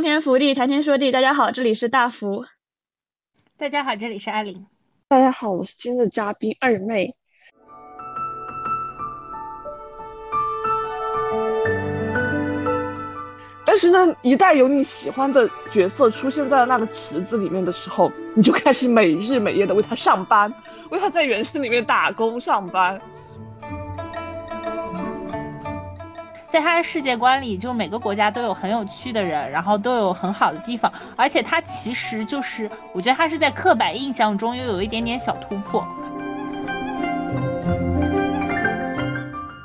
洞天福地，谈天说地。大家好，这里是大福。大家好，这里是艾琳。大家好，我是今天的嘉宾二妹。但是呢，一旦有你喜欢的角色出现在了那个池子里面的时候，你就开始每日每夜的为他上班，为他在原生里面打工上班。在他的世界观里，就每个国家都有很有趣的人，然后都有很好的地方，而且他其实就是，我觉得他是在刻板印象中又有一点点小突破。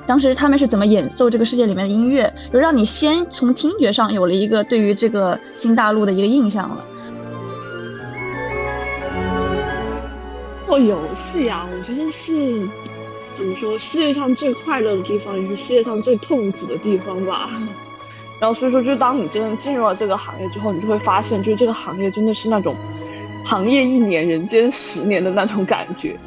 当时他们是怎么演奏这个世界里面的音乐，就让你先从听觉上有了一个对于这个新大陆的一个印象了。做游戏啊，我觉得是怎么说，世界上最快乐的地方，也是世界上最痛苦的地方吧。然后所以说，就当你真的进入了这个行业之后，你就会发现，就是这个行业真的是那种行业一年，人间十年的那种感觉。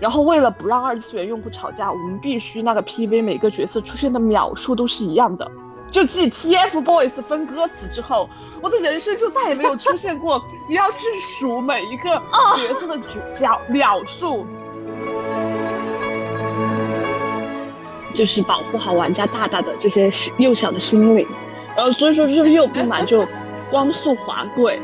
然后为了不让二次元用户吵架，我们必须那个 PV 每个角色出现的秒数都是一样的。就继 TFBOYS 分歌词之后，我的人生就再也没有出现过 你要去数每一个角色的角秒数，就是保护好玩家大大的这些幼小的心灵。然后所以说就是又不满就光速滑跪。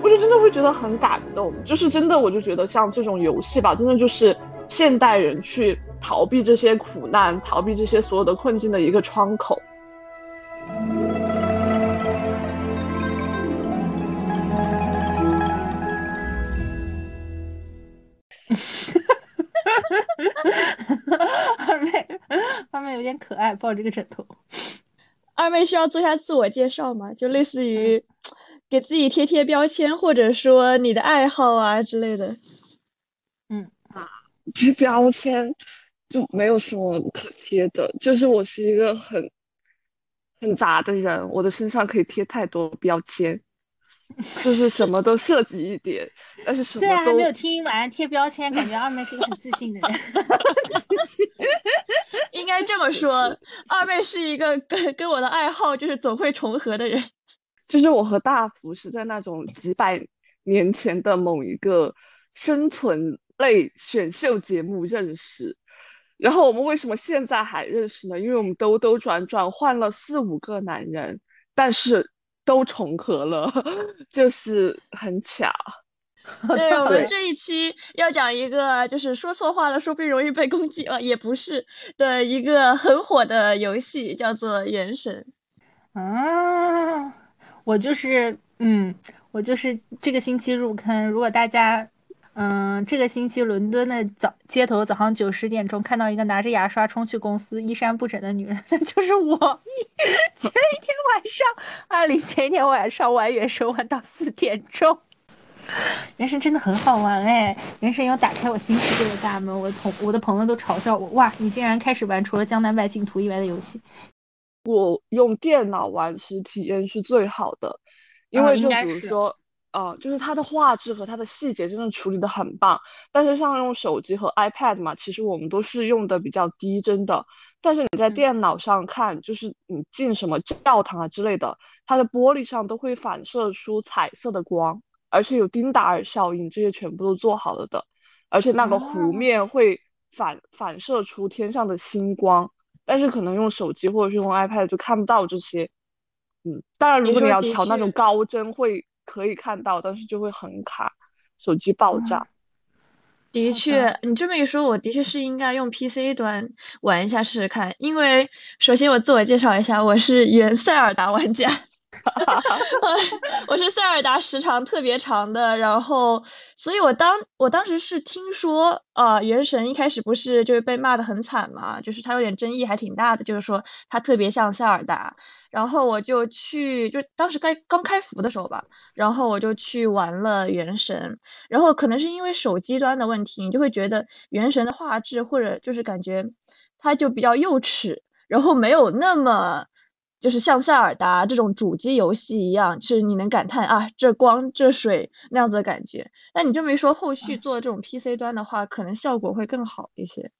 我就真的会觉得很感动，就是真的，我就觉得像这种游戏吧，真的就是现代人去逃避这些苦难、逃避这些所有的困境的一个窗口。二妹，二妹有点可爱，抱着个枕头。二妹需要做一下自我介绍吗？就类似于。给自己贴贴标签，或者说你的爱好啊之类的。嗯啊，贴标签就没有什么可贴的，就是我是一个很很杂的人，我的身上可以贴太多标签，就是什么都涉及一点。但是什么虽然还没有听完贴标签，感觉二妹是个很自信的人。应该这么说，二妹是一个跟跟我的爱好就是总会重合的人。就是我和大福是在那种几百年前的某一个生存类选秀节目认识，然后我们为什么现在还认识呢？因为我们兜兜转转换了四五个男人，但是都重合了，就是很巧。对我们这一期要讲一个，就是说错话了，说不定容易被攻击啊，也不是的一个很火的游戏，叫做《原神》啊。我就是，嗯，我就是这个星期入坑。如果大家，嗯，这个星期伦敦的早街头早上九十点钟看到一个拿着牙刷冲去公司、衣衫不整的女人，那就是我。前一天晚上，二零前一天晚上玩原神玩到四点钟，原神真的很好玩哎！原神有打开我新世界的大门。我同我的朋友都嘲笑我，哇，你竟然开始玩除了江南百景图以外的游戏。我用电脑玩其实体验是最好的，因为就比如说，呃，就是它的画质和它的细节真的处理的很棒。但是像用手机和 iPad 嘛，其实我们都是用的比较低帧的。但是你在电脑上看，就是你进什么教堂啊之类的，它的玻璃上都会反射出彩色的光，而且有丁达尔效应，这些全部都做好了的。而且那个湖面会反反射出天上的星光。但是可能用手机或者是用 iPad 就看不到这些，嗯，当然如果你要调那种高帧会可以看到，但是就会很卡，手机爆炸。的确，你这么一说，我的确是应该用 PC 端玩一下试试看。因为首先我自我介绍一下，我是原塞尔达玩家。哈 哈我是塞尔达时长特别长的，然后，所以我当我当时是听说，呃，原神一开始不是就是被骂的很惨嘛，就是它有点争议还挺大的，就是说它特别像塞尔达，然后我就去，就当时该刚开服的时候吧，然后我就去玩了原神，然后可能是因为手机端的问题，你就会觉得原神的画质或者就是感觉它就比较幼齿，然后没有那么。就是像塞尔达这种主机游戏一样，就是你能感叹啊，这光这水那样子的感觉。那你这么一说，后续做这种 PC 端的话，可能效果会更好一些。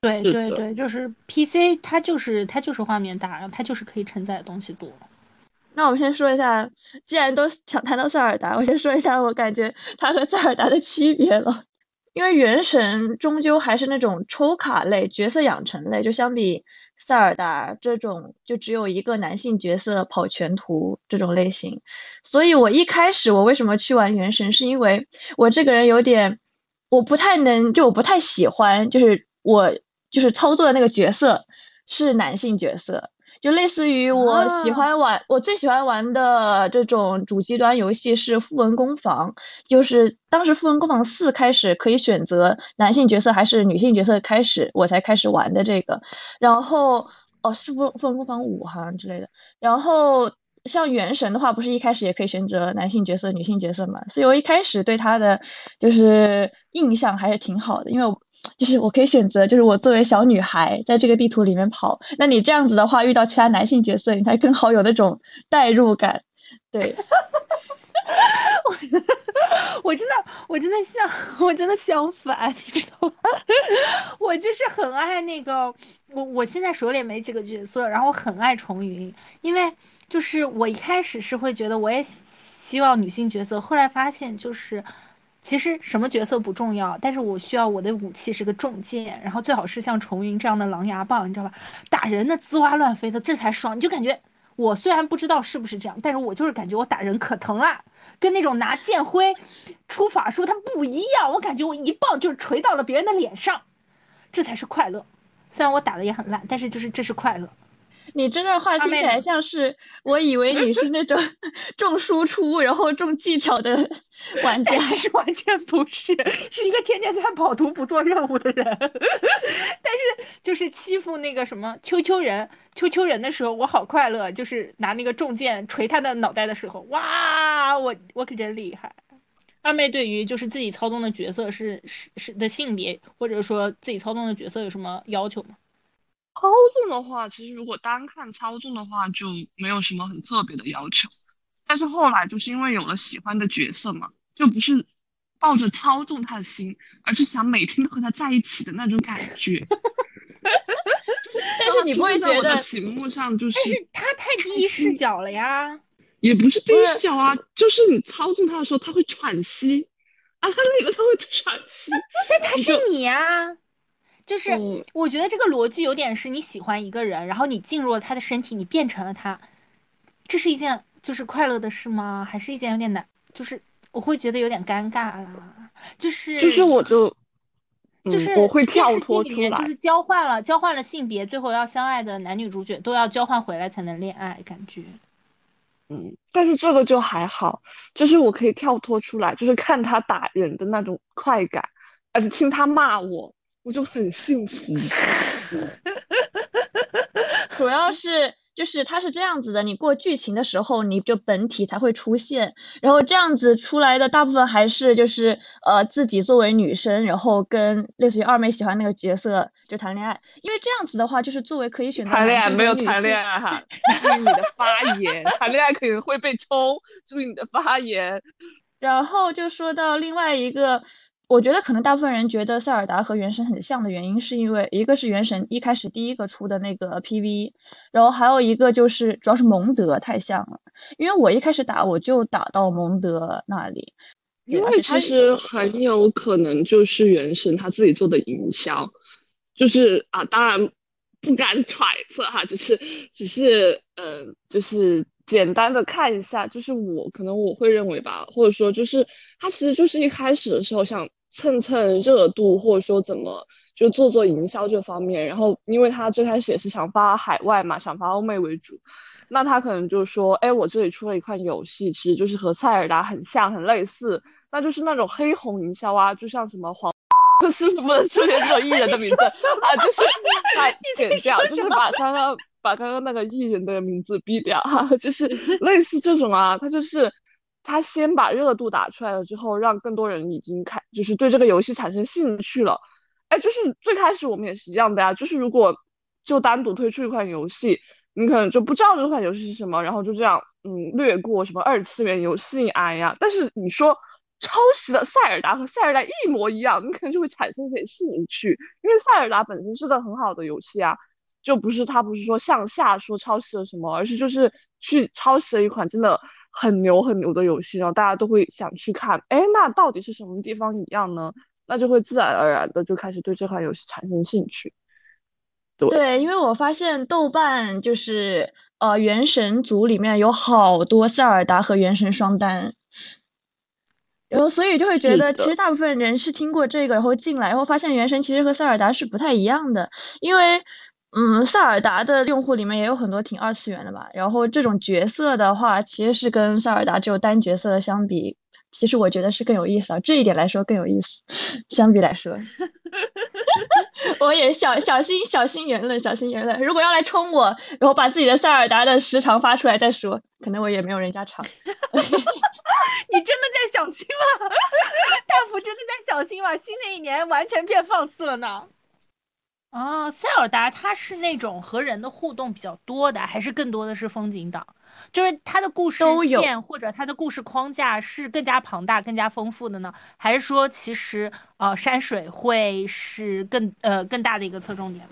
对对对，就是 PC 它就是它就是画面大，然后它就是可以承载的东西多。那我们先说一下，既然都想谈到塞尔达，我先说一下我感觉它和塞尔达的区别了。因为原神终究还是那种抽卡类、角色养成类，就相比塞尔达这种就只有一个男性角色跑全图这种类型，所以我一开始我为什么去玩原神，是因为我这个人有点我不太能，就我不太喜欢，就是我就是操作的那个角色是男性角色。就类似于我喜欢玩，我最喜欢玩的这种主机端游戏是《富文工坊》，就是当时《富文工坊四》开始可以选择男性角色还是女性角色，开始我才开始玩的这个。然后哦，是不《富文工坊五》好像之类的。然后像《原神》的话，不是一开始也可以选择男性角色、女性角色嘛？所以我一开始对他的就是印象还是挺好的，因为我。就是我可以选择，就是我作为小女孩在这个地图里面跑。那你这样子的话，遇到其他男性角色，你才更好有那种代入感。对，我 我真的我真的相我真的相反，你知道吗？我就是很爱那个我我现在手里没几个角色，然后我很爱重云，因为就是我一开始是会觉得我也希望女性角色，后来发现就是。其实什么角色不重要，但是我需要我的武器是个重剑，然后最好是像重云这样的狼牙棒，你知道吧？打人的滋哇乱飞的，这才爽。你就感觉我虽然不知道是不是这样，但是我就是感觉我打人可疼了，跟那种拿剑挥出法术它不一样。我感觉我一棒就是锤到了别人的脸上，这才是快乐。虽然我打的也很烂，但是就是这是快乐。你这段话听起来像是，我以为你是那种 重输出然后重技巧的 玩家，其实完全不是，是一个天天在跑图不做任务的人。但是就是欺负那个什么秋秋人，秋秋人的时候，我好快乐，就是拿那个重剑锤他的脑袋的时候，哇，我我可真厉害。二妹对于就是自己操纵的角色是是是的性别，或者说自己操纵的角色有什么要求吗？操纵的话，其实如果单看操纵的话，就没有什么很特别的要求。但是后来就是因为有了喜欢的角色嘛，就不是抱着操纵他的心，而是想每天都和他在一起的那种感觉。但是你不会觉得屏幕上就是？但是他太第一视角了呀。也不是第一视角啊，就是你操纵他的时候，他会喘息啊，他那个他会喘息。但他是你呀。就是我觉得这个逻辑有点是你喜欢一个人，然后你进入了他的身体，你变成了他，这是一件就是快乐的事吗？还是一件有点难？就是我会觉得有点尴尬啦。就是就是我就就是我会跳脱出来，就是交换了交换了性别，最后要相爱的男女主角都要交换回来才能恋爱，感觉。嗯，但是这个就还好，就是我可以跳脱出来，就是看他打人的那种快感，而且听他骂我。我就很幸福，主要是就是它是这样子的，你过剧情的时候，你就本体才会出现，然后这样子出来的大部分还是就是呃自己作为女生，然后跟类似于二妹喜欢那个角色就谈恋爱，因为这样子的话就是作为可以选择谈恋爱没有谈恋爱哈，注意你的发言，谈恋爱可能会被抽，注意你的发言，然后就说到另外一个。我觉得可能大部分人觉得塞尔达和原神很像的原因，是因为一个是原神一开始第一个出的那个 PV，然后还有一个就是主要是蒙德太像了。因为我一开始打我就打到蒙德那里，因为其实很有可能就是原神他自己做的营销，就是啊，当然不敢揣测哈，只是只是呃，就是简单的看一下，就是我可能我会认为吧，或者说就是他其实就是一开始的时候像。蹭蹭热度，或者说怎么就做做营销这方面，然后因为他最开始也是想发海外嘛，想发欧美为主，那他可能就说，哎，我这里出了一款游戏，其实就是和塞尔达很像，很类似，那就是那种黑红营销啊，就像什么黄，是什么出现这种艺人的名字啊，就是他剪掉，就是把刚刚把刚刚那个艺人的名字毙掉哈，就是类似这种啊，他就是。他先把热度打出来了之后，让更多人已经开，就是对这个游戏产生兴趣了。哎，就是最开始我们也是一样的呀。就是如果就单独推出一款游戏，你可能就不知道这款游戏是什么，然后就这样，嗯，略过什么二次元游戏，哎呀。但是你说抄袭了塞尔达和塞尔达一模一样，你可能就会产生一点兴趣，因为塞尔达本身是个很好的游戏啊，就不是他不是说向下说抄袭了什么，而是就是去抄袭了一款真的很牛很牛的游戏，然后大家都会想去看，哎，那到底是什么地方一样呢？那就会自然而然的就开始对这款游戏产生兴趣。对，因为我发现豆瓣就是呃，原神组里面有好多塞尔达和原神双单，然后所以就会觉得，其实大部分人是听过这个，然后进来，然后发现原神其实和塞尔达是不太一样的，因为嗯，塞尔达的用户里面也有很多挺二次元的吧，然后这种角色的话，其实是跟塞尔达只有单角色的相比。其实我觉得是更有意思啊，这一点来说更有意思。相比来说，我也小小心小心言论，小心言论。如果要来冲我，然后把自己的塞尔达的时长发出来再说，可能我也没有人家长。你真的在小心吗？大福真的在小心吗？新的一年完全变放肆了呢。哦，塞尔达它是那种和人的互动比较多的，还是更多的是风景岛？就是它的故事线或者它的故事框架是更加庞大、更加丰富的呢，还是说其实呃山水会是更呃更大的一个侧重点？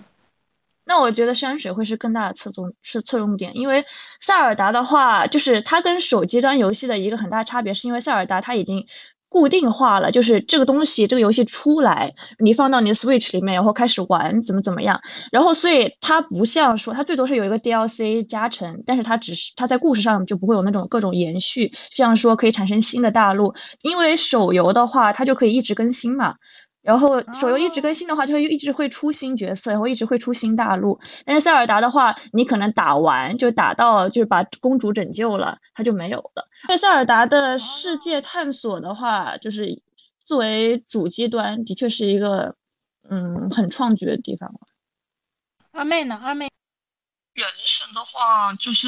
那我觉得山水会是更大的侧重是侧重点，因为塞尔达的话，就是它跟手机端游戏的一个很大差别，是因为塞尔达它已经。固定化了，就是这个东西，这个游戏出来，你放到你的 Switch 里面，然后开始玩，怎么怎么样。然后，所以它不像说，它最多是有一个 DLC 加成，但是它只是它在故事上就不会有那种各种延续，像说可以产生新的大陆。因为手游的话，它就可以一直更新嘛。然后手游一直更新的话，就会一直会出新角色，然后一直会出新大陆。但是塞尔达的话，你可能打完就打到就是把公主拯救了，它就没有了。在塞尔达的世界探索的话，就是作为主机端，的确是一个嗯很创举的地方。二妹呢？二妹，原神的话，就是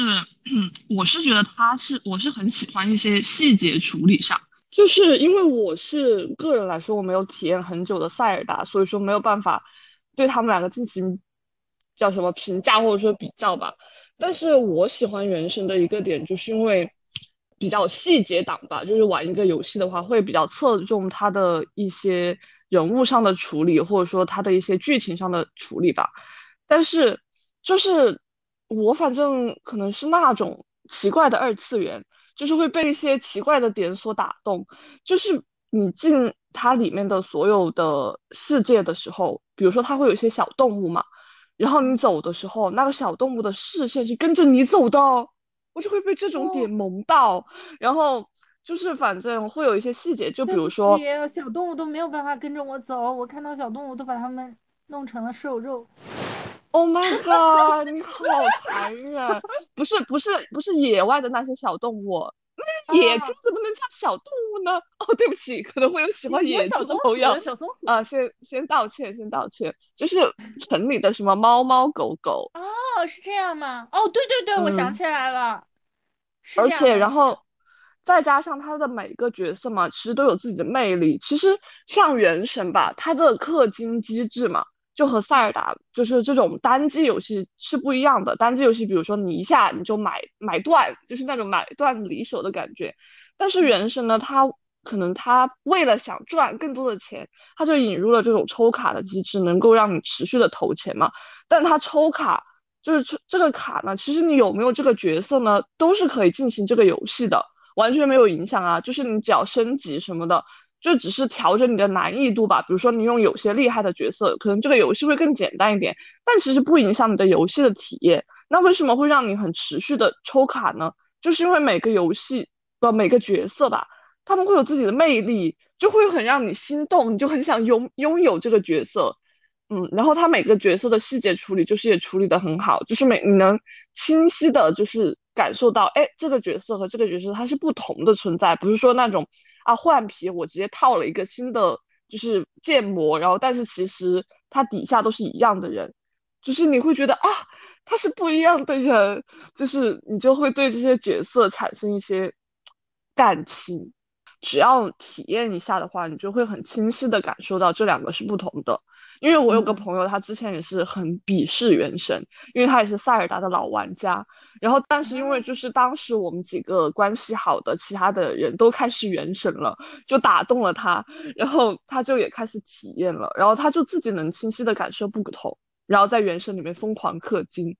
我是觉得它是我是很喜欢一些细节处理上。就是因为我是个人来说，我没有体验很久的塞尔达，所以说没有办法对他们两个进行叫什么评价或者说比较吧。但是我喜欢原神的一个点，就是因为比较细节党吧，就是玩一个游戏的话，会比较侧重它的一些人物上的处理，或者说它的一些剧情上的处理吧。但是就是我反正可能是那种奇怪的二次元。就是会被一些奇怪的点所打动，就是你进它里面的所有的世界的时候，比如说它会有一些小动物嘛，然后你走的时候，那个小动物的视线是跟着你走的，我就会被这种点萌到，然后就是反正会有一些细节，就比如说小动物都没有办法跟着我走，我看到小动物都把它们弄成了瘦肉。Oh my god！你好残忍！不是不是不是野外的那些小动物，那野猪怎么能叫小动物呢？哦，对不起，可能会有喜欢野猪的朋友。小松鼠啊，先先道歉，先道歉。就是城里的什么猫猫狗狗。哦，是这样吗？哦，对对对，我想起来了。而且，然后再加上他的每个角色嘛，其实都有自己的魅力。其实像原神吧，它的氪金机制嘛。就和塞尔达就是这种单机游戏是不一样的。单机游戏，比如说你一下你就买买断，就是那种买断离手的感觉。但是原神呢，它可能它为了想赚更多的钱，它就引入了这种抽卡的机制，能够让你持续的投钱嘛。但它抽卡就是这这个卡呢，其实你有没有这个角色呢，都是可以进行这个游戏的，完全没有影响啊。就是你只要升级什么的。就只是调整你的难易度吧，比如说你用有些厉害的角色，可能这个游戏会更简单一点，但其实不影响你的游戏的体验。那为什么会让你很持续的抽卡呢？就是因为每个游戏的每个角色吧，他们会有自己的魅力，就会很让你心动，你就很想拥拥有这个角色。嗯，然后他每个角色的细节处理就是也处理的很好，就是每你能清晰的，就是感受到，哎，这个角色和这个角色它是不同的存在，不是说那种。啊，换皮我直接套了一个新的，就是建模，然后但是其实它底下都是一样的人，就是你会觉得啊，他是不一样的人，就是你就会对这些角色产生一些感情。只要体验一下的话，你就会很清晰的感受到这两个是不同的。因为我有个朋友，他之前也是很鄙视原神，因为他也是塞尔达的老玩家。然后，但是因为就是当时我们几个关系好的其他的人都开始原神了，就打动了他，然后他就也开始体验了，然后他就自己能清晰的感受不同，然后在原神里面疯狂氪金。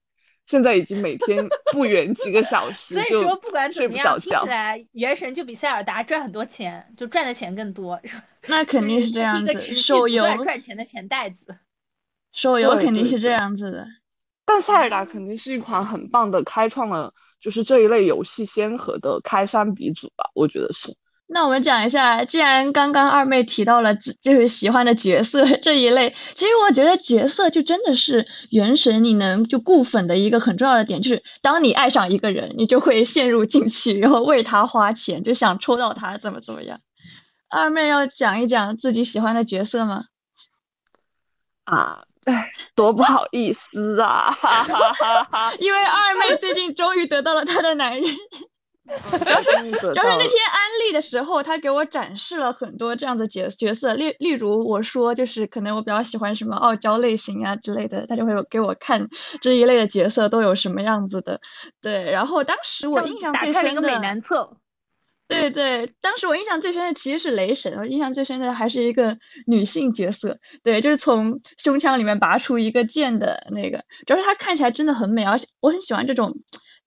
现在已经每天不远 几个小时，所以说不管怎么样，听起来原神就比塞尔达赚很多钱，就赚的钱更多。那肯定是这样子，手游赚钱的钱袋子，手游肯定是这样子的。但塞尔达肯定是一款很棒的，开创了就是这一类游戏先河的开山鼻祖吧，我觉得是。那我们讲一下，既然刚刚二妹提到了就是喜欢的角色 这一类，其实我觉得角色就真的是原神你能就固粉的一个很重要的点，就是当你爱上一个人，你就会陷入进去，然后为他花钱，就想抽到他怎么怎么样。二妹要讲一讲自己喜欢的角色吗？啊，哎，多不好意思啊！哈哈哈哈 因为二妹最近终于得到了她的男人。主要是主要是那天安利的时候，他给我展示了很多这样的角角色，例例如我说就是可能我比较喜欢什么傲娇类型啊之类的，他就会给我看这一类的角色都有什么样子的。对，然后当时我印象最深的一个，美男册。对对，当时我印象最深的其实是雷神，我印象最深的还是一个女性角色，对，就是从胸腔里面拔出一个剑的那个，主要是她看起来真的很美，而且我很喜欢这种。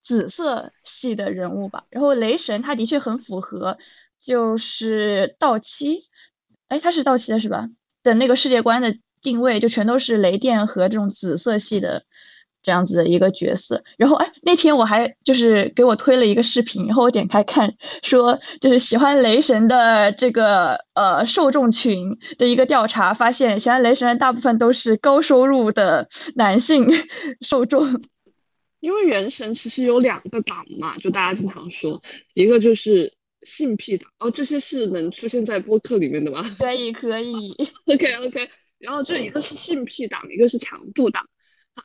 紫色系的人物吧，然后雷神他的确很符合，就是到期，哎，他是到期的是吧？的那个世界观的定位就全都是雷电和这种紫色系的这样子的一个角色。然后哎，那天我还就是给我推了一个视频，然后我点开看，说就是喜欢雷神的这个呃受众群的一个调查，发现喜欢雷神的大部分都是高收入的男性 受众。因为原神其实有两个党嘛，就大家经常说，一个就是性癖党，哦，这些是能出现在播客里面的吗？可以，可以。OK OK，然后就一个是性癖党，一个是强度党。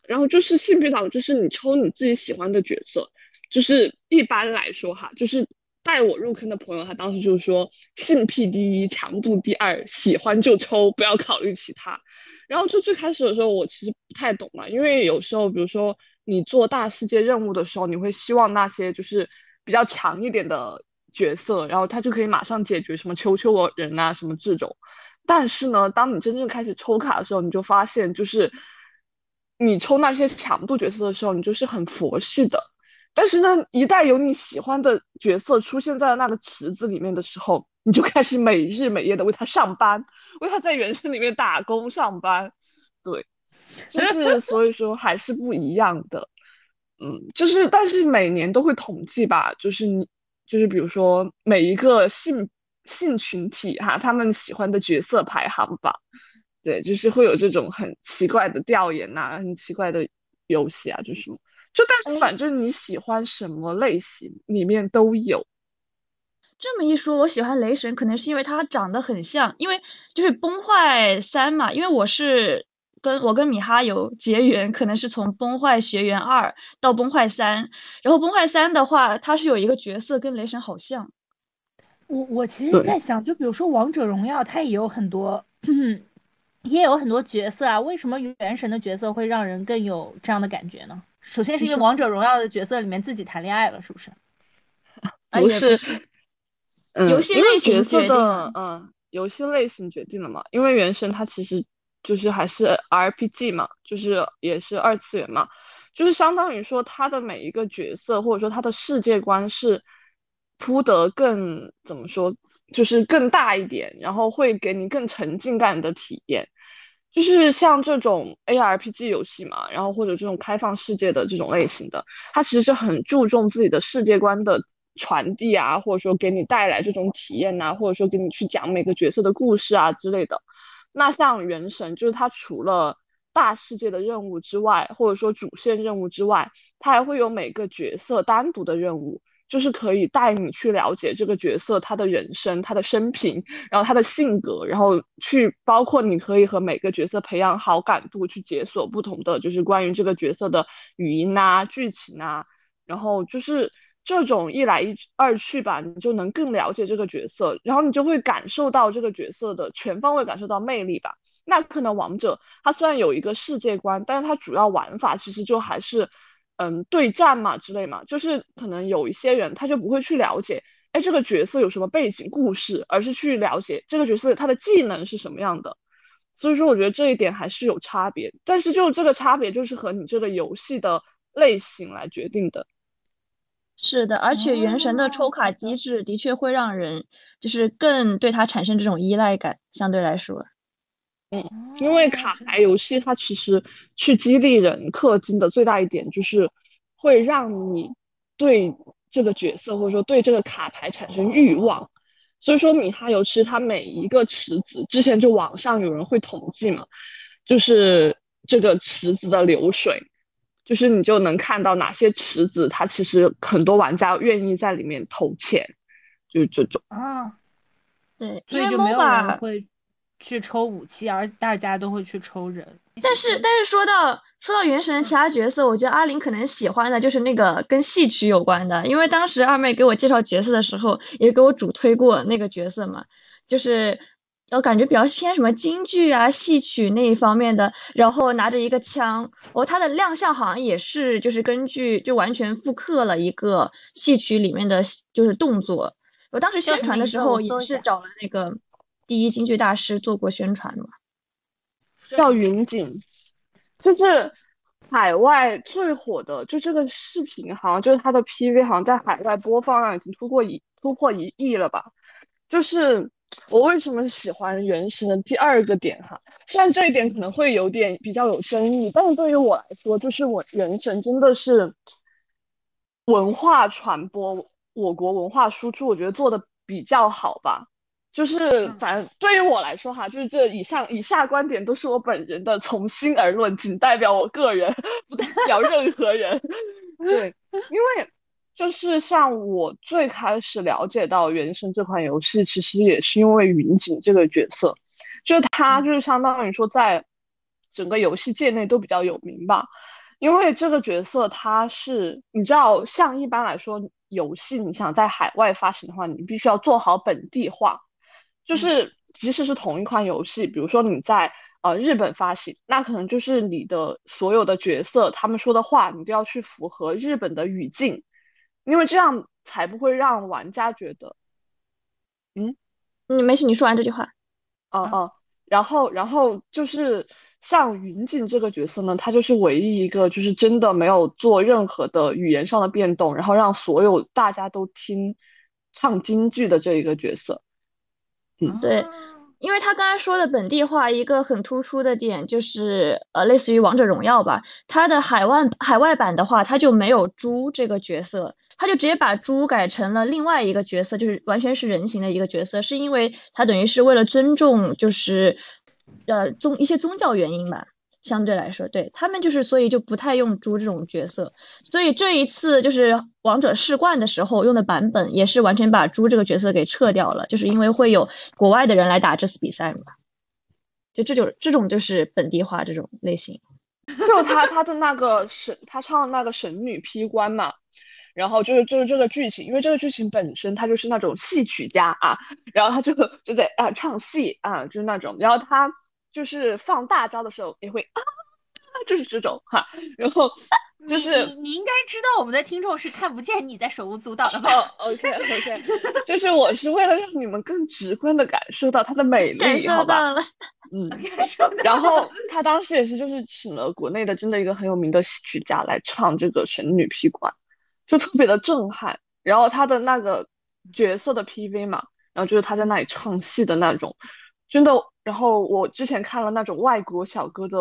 然后就是性癖党，就是你抽你自己喜欢的角色，就是一般来说哈，就是带我入坑的朋友，他当时就是说性癖第一，强度第二，喜欢就抽，不要考虑其他。然后就最开始的时候，我其实不太懂嘛，因为有时候比如说。你做大世界任务的时候，你会希望那些就是比较强一点的角色，然后他就可以马上解决什么求求我人啊什么这种。但是呢，当你真正开始抽卡的时候，你就发现，就是你抽那些强度角色的时候，你就是很佛系的。但是呢，一旦有你喜欢的角色出现在了那个池子里面的时候，你就开始每日每夜的为他上班，为他在原神里面打工上班。对。就是，所以说还是不一样的，嗯，就是，但是每年都会统计吧，就是你，就是比如说每一个性性群体哈，他们喜欢的角色排行榜，对，就是会有这种很奇怪的调研呐，很奇怪的游戏啊，就是就但是反正你喜欢什么类型里面都有。这么一说，我喜欢雷神，可能是因为他长得很像，因为就是崩坏三嘛，因为我是。跟我跟米哈游结缘，可能是从崩坏学园二到崩坏三，然后崩坏三的话，它是有一个角色跟雷神好像。我我其实在想，就比如说王者荣耀，它也有很多，也有很多角色啊，为什么原神的角色会让人更有这样的感觉呢？首先是因为王者荣耀的角色里面自己谈恋爱了，是不是？不是，游戏类型角色的，嗯，游戏类型决定了嘛？因为原神它其实。就是还是 RPG 嘛，就是也是二次元嘛，就是相当于说他的每一个角色或者说他的世界观是铺得更怎么说，就是更大一点，然后会给你更沉浸感的体验。就是像这种 ARPG 游戏嘛，然后或者这种开放世界的这种类型的，它其实是很注重自己的世界观的传递啊，或者说给你带来这种体验呐，或者说给你去讲每个角色的故事啊之类的。那像原神，就是它除了大世界的任务之外，或者说主线任务之外，它还会有每个角色单独的任务，就是可以带你去了解这个角色他的人生、他的生平，然后他的性格，然后去包括你可以和每个角色培养好感度，去解锁不同的就是关于这个角色的语音啊、剧情啊，然后就是。这种一来一二去吧，你就能更了解这个角色，然后你就会感受到这个角色的全方位感受到魅力吧。那可能王者它虽然有一个世界观，但是它主要玩法其实就还是，嗯，对战嘛之类嘛，就是可能有一些人他就不会去了解，哎，这个角色有什么背景故事，而是去了解这个角色他的技能是什么样的。所以说，我觉得这一点还是有差别，但是就这个差别就是和你这个游戏的类型来决定的。是的，而且原神的抽卡机制的确会让人就是更对它产生这种依赖感，相对来说。嗯，因为卡牌游戏它其实去激励人氪金的最大一点就是会让你对这个角色或者说对这个卡牌产生欲望。所以说米哈游其实它每一个池子之前就网上有人会统计嘛，就是这个池子的流水。就是你就能看到哪些池子，它其实很多玩家愿意在里面投钱，就是这种啊。对，所以就没有人会去抽武器，而大家都会去抽人。但是，但是说到说到原神其他角色，我觉得阿林可能喜欢的就是那个跟戏曲有关的，因为当时二妹给我介绍角色的时候，也给我主推过那个角色嘛，就是。然后感觉比较偏什么京剧啊、戏曲那一方面的，然后拿着一个枪，哦，他的亮相好像也是就是根据就完全复刻了一个戏曲里面的就是动作。我当时宣传的时候也是找了那个第一京剧大师做过宣传嘛，叫云锦，就是海外最火的，就这个视频好像就是他的 PV，好像在海外播放量已经突破一突破一亿了吧，就是。我为什么喜欢原神的第二个点哈？虽然这一点可能会有点比较有争议，但是对于我来说，就是我原神真的是文化传播，我国文化输出，我觉得做的比较好吧。就是反正对于我来说哈，就是这以上以下观点都是我本人的从心而论，仅代表我个人，不代表任何人。对，因为。就是像我最开始了解到《原神》这款游戏，其实也是因为云锦这个角色，就他就是相当于说在整个游戏界内都比较有名吧。因为这个角色他是，你知道，像一般来说游戏你想在海外发行的话，你必须要做好本地化，就是即使是同一款游戏，比如说你在呃日本发行，那可能就是你的所有的角色他们说的话，你都要去符合日本的语境。因为这样才不会让玩家觉得，嗯，你没事，你说完这句话，哦哦，然后然后就是像云锦这个角色呢，他就是唯一一个就是真的没有做任何的语言上的变动，然后让所有大家都听唱京剧的这一个角色，嗯，对。因为他刚才说的本地化，一个很突出的点就是，呃，类似于王者荣耀吧，它的海外海外版的话，它就没有猪这个角色，他就直接把猪改成了另外一个角色，就是完全是人形的一个角色，是因为他等于是为了尊重，就是，呃，宗一些宗教原因吧。相对来说，对他们就是，所以就不太用猪这种角色。所以这一次就是王者世冠的时候用的版本，也是完全把猪这个角色给撤掉了，就是因为会有国外的人来打这次比赛嘛。就这就这种就是本地化这种类型。就他他的那个神，他唱的那个神女劈关嘛，然后就是就是这个剧情，因为这个剧情本身他就是那种戏曲家啊，然后他就就在啊唱戏啊，就是那种，然后他。就是放大招的时候也会啊，就是这种哈，然后就是你你应该知道我们的听众是看不见你在手舞足蹈的吧？OK OK，就是我是为了让你们更直观的感受到它的美丽，好吧？嗯，然后他当时也是就是请了国内的真的一个很有名的戏曲家来唱这个神女劈关，就特别的震撼。然后他的那个角色的 PV 嘛，然后就是他在那里唱戏的那种。真的，然后我之前看了那种外国小哥的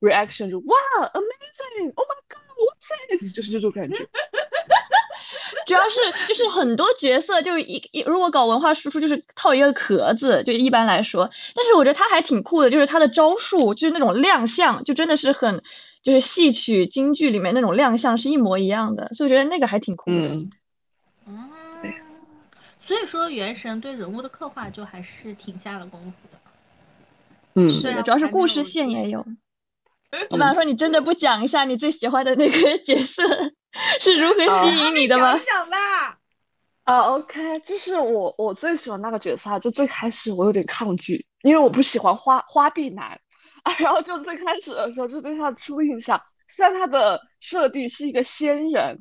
reaction，就哇，amazing，oh my god，what's this？就是这种感觉。主要是就是很多角色就是一一如果搞文化输出就是套一个壳子，就一般来说。但是我觉得他还挺酷的，就是他的招数，就是那种亮相，就真的是很就是戏曲京剧里面那种亮相是一模一样的，所以我觉得那个还挺酷的。嗯。所以说，原神对人物的刻画就还是挺下了功夫的。嗯，是的，主要是故事线也有。我本来说你真的不讲一下你最喜欢的那个角色 是如何吸引你的吗？讲吧。啊，OK，就是我我最喜欢那个角色，就最开始我有点抗拒，因为我不喜欢花花臂男啊，然后就最开始的时候就对他的初印象，虽然他的设定是一个仙人，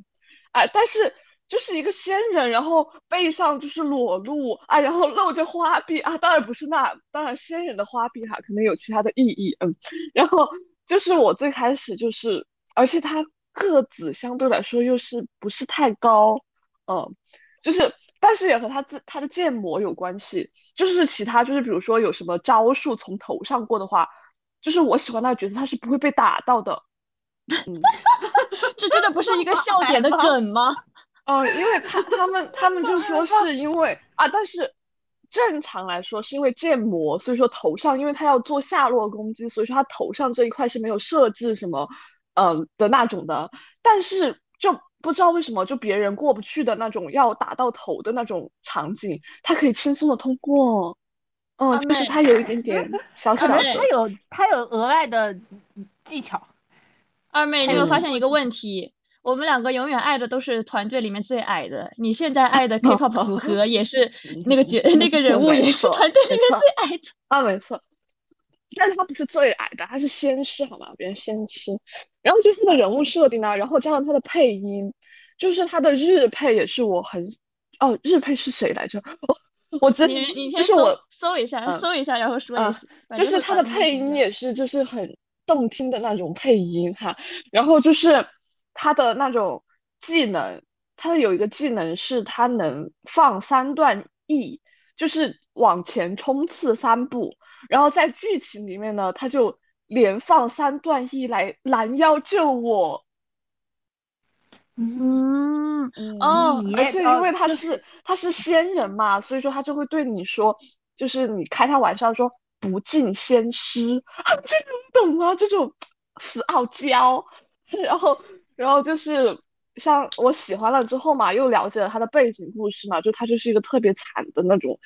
哎，但是就是一个仙人，然后背上就是裸露啊，然后露着花臂啊，当然不是那，当然仙人的花臂哈，可能有其他的意义，嗯，然后就是我最开始就是，而且他个子相对来说又是不是太高，嗯，就是。但是也和他自他的建模有关系，就是其他就是比如说有什么招数从头上过的话，就是我喜欢那个角色他是不会被打到的。嗯，这真的不是一个 笑点的梗吗？嗯，因为他他们他们就说是因为啊，但是正常来说是因为建模，所以说头上因为他要做下落攻击，所以说他头上这一块是没有设置什么嗯的那种的，但是就。不知道为什么，就别人过不去的那种要打到头的那种场景，他可以轻松的通过。嗯，就是他有一点点 小小的，他有他有额外的技巧。二妹，你有没有发现一个问题？我们两个永远爱的都是团队里面最矮的。你现在爱的 K-pop 组合也是那个角那个人物也是团队里面最矮的。啊，没错。但他不是最矮的，他是先吃好吗？别人先吃。然后就是他的人物设定啊，然后加上他的配音，就是他的日配也是我很哦，日配是谁来着？我真就是我搜一下，搜一下，然后说一下。就是他的配音也是就是很动听的那种配音哈。然后就是他的那种技能，他的有一个技能是他能放三段 E，就是往前冲刺三步。然后在剧情里面呢，他就。连放三段 E 来拦腰救我，嗯哦，而且因为他是他是仙人嘛，所以说他就会对你说，就是你开他玩笑说不敬仙师啊，这种懂吗？这种死傲娇，然后然后就是像我喜欢了之后嘛，又了解了他的背景故事嘛，就他就是一个特别惨的那种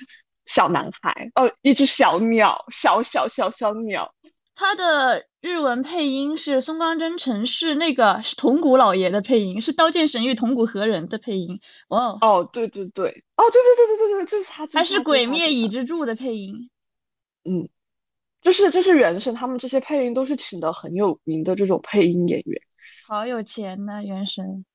小男孩，哦，一只小鸟，小小小小鸟。他的日文配音是松冈真诚，是那个是铜鼓老爷的配音，是《刀剑神域》铜鼓和人的配音。哦哦，对对对，哦对对对对对对，就是他。还是《鬼灭已之助》的配音。嗯，就是就是原神他们这些配音都是请的很有名的这种配音演员。好有钱呐，原神。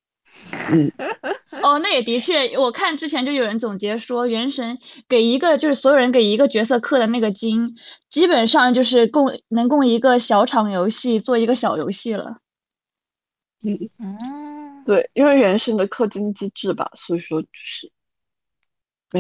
嗯，哦，那也的确，我看之前就有人总结说，《原神》给一个就是所有人给一个角色氪的那个金，基本上就是供能供一个小场游戏做一个小游戏了。嗯嗯，对，因为《原神》的氪金机制吧，所以说就是。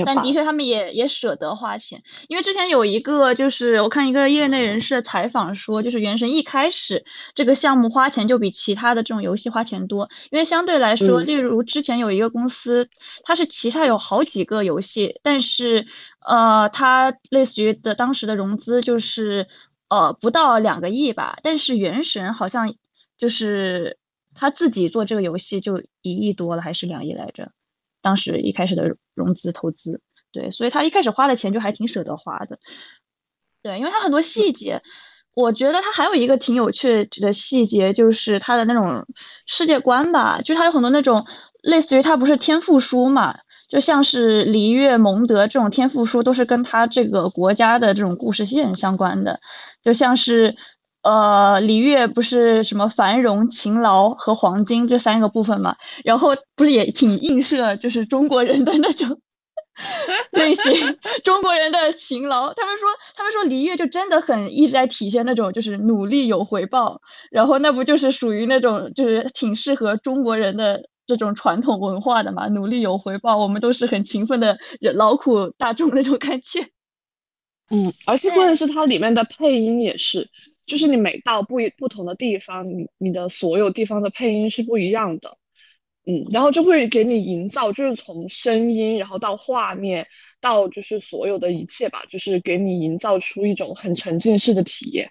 但的确，他们也也舍得花钱，因为之前有一个，就是我看一个业内人士的采访说，就是《原神》一开始这个项目花钱就比其他的这种游戏花钱多，因为相对来说，例如之前有一个公司，它是旗下有好几个游戏，但是呃，它类似于的当时的融资就是呃不到两个亿吧，但是《原神》好像就是他自己做这个游戏就一亿多了，还是两亿来着。当时一开始的融资投资，对，所以他一开始花的钱就还挺舍得花的，对，因为他很多细节，我觉得他还有一个挺有趣的细节，就是他的那种世界观吧，就是他有很多那种类似于他不是天赋书嘛，就像是璃月蒙德这种天赋书，都是跟他这个国家的这种故事线相关的，就像是。呃，璃月不是什么繁荣、勤劳和黄金这三个部分嘛？然后不是也挺映射，就是中国人的那种 类型，中国人的勤劳。他们说，他们说璃月就真的很一直在体现那种就是努力有回报。然后那不就是属于那种就是挺适合中国人的这种传统文化的嘛？努力有回报，我们都是很勤奋的人，劳苦大众那种感觉。嗯，而且关键是它里面的配音也是。就是你每到不一不同的地方，你你的所有地方的配音是不一样的，嗯，然后就会给你营造，就是从声音，然后到画面，到就是所有的一切吧，就是给你营造出一种很沉浸式的体验。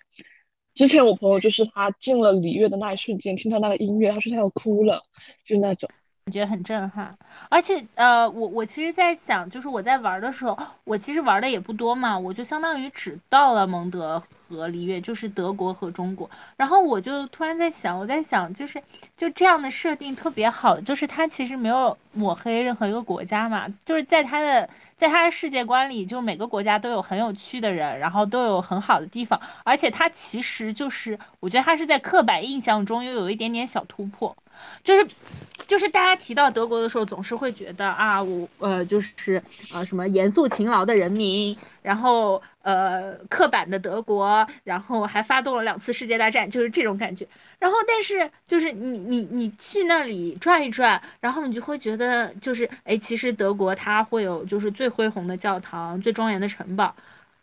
之前我朋友就是他进了礼乐的那一瞬间，听到那个音乐，他说他要哭了，就那种。感觉很震撼。而且呃，我我其实在想，就是我在玩的时候，我其实玩的也不多嘛，我就相当于只到了蒙德和里约，就是德国和中国。然后我就突然在想，我在想，就是就这样的设定特别好，就是它其实没有抹黑任何一个国家嘛，就是在它的。在他的世界观里，就每个国家都有很有趣的人，然后都有很好的地方，而且他其实就是，我觉得他是在刻板印象中又有一点点小突破。就是，就是大家提到德国的时候，总是会觉得啊，我呃，就是呃，什么严肃勤劳的人民，然后呃，刻板的德国，然后还发动了两次世界大战，就是这种感觉。然后，但是就是你你你去那里转一转，然后你就会觉得，就是哎，其实德国它会有就是最恢宏的教堂、最庄严的城堡，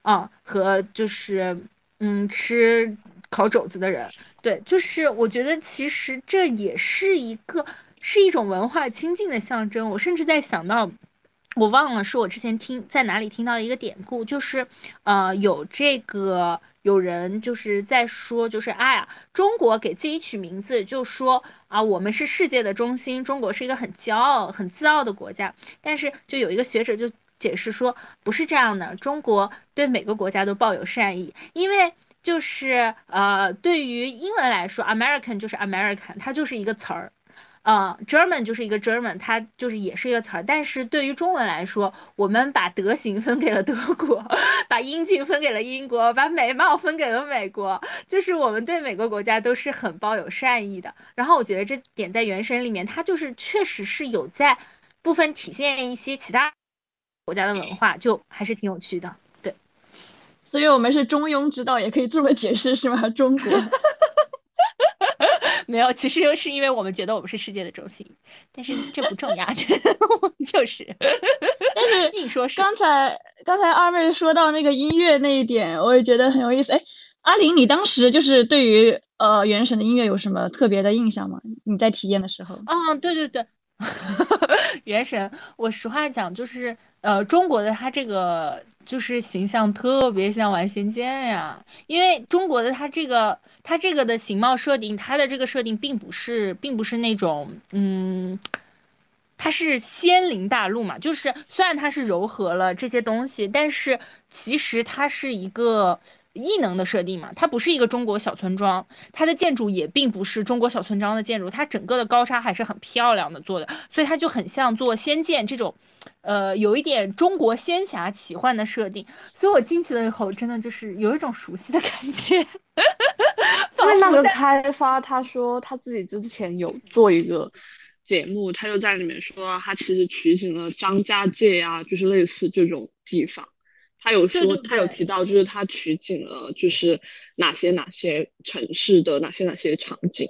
啊，和就是嗯吃。烤肘子的人，对，就是我觉得其实这也是一个是一种文化亲近的象征。我甚至在想到，我忘了是我之前听在哪里听到一个典故，就是呃有这个有人就是在说，就是哎呀，中国给自己取名字，就说啊我们是世界的中心，中国是一个很骄傲、很自傲的国家。但是就有一个学者就解释说，不是这样的，中国对每个国家都抱有善意，因为。就是呃，对于英文来说，American 就是 American，它就是一个词儿，呃，German 就是一个 German，它就是也是一个词儿。但是对于中文来说，我们把德行分给了德国，把英俊分给了英国，把美貌分给了美国，就是我们对每个国家都是很抱有善意的。然后我觉得这点在《原神》里面，它就是确实是有在部分体现一些其他国家的文化，就还是挺有趣的。所以我们是中庸之道，也可以这么解释，是吗？中国 没有，其实是因为我们觉得我们是世界的中心，但是这不重要，就是。但是你说是刚才刚才二妹说到那个音乐那一点，我也觉得很有意思。哎，阿玲，你当时就是对于呃原神的音乐有什么特别的印象吗？你在体验的时候？嗯，对对对，原神，我实话讲就是呃中国的它这个。就是形象特别像玩仙剑呀，因为中国的它这个它这个的形貌设定，它的这个设定并不是并不是那种嗯，它是仙灵大陆嘛，就是虽然它是糅合了这些东西，但是其实它是一个。异能的设定嘛，它不是一个中国小村庄，它的建筑也并不是中国小村庄的建筑，它整个的高沙还是很漂亮的做的，所以它就很像做仙剑这种，呃，有一点中国仙侠奇幻的设定。所以我进去了以后，真的就是有一种熟悉的感觉。因为那个开发他说他自己之前有做一个节目，他就在里面说他其实取景了张家界啊，就是类似这种地方。他有说，他有提到，就是他取景了，就是哪些哪些城市的哪些哪些场景，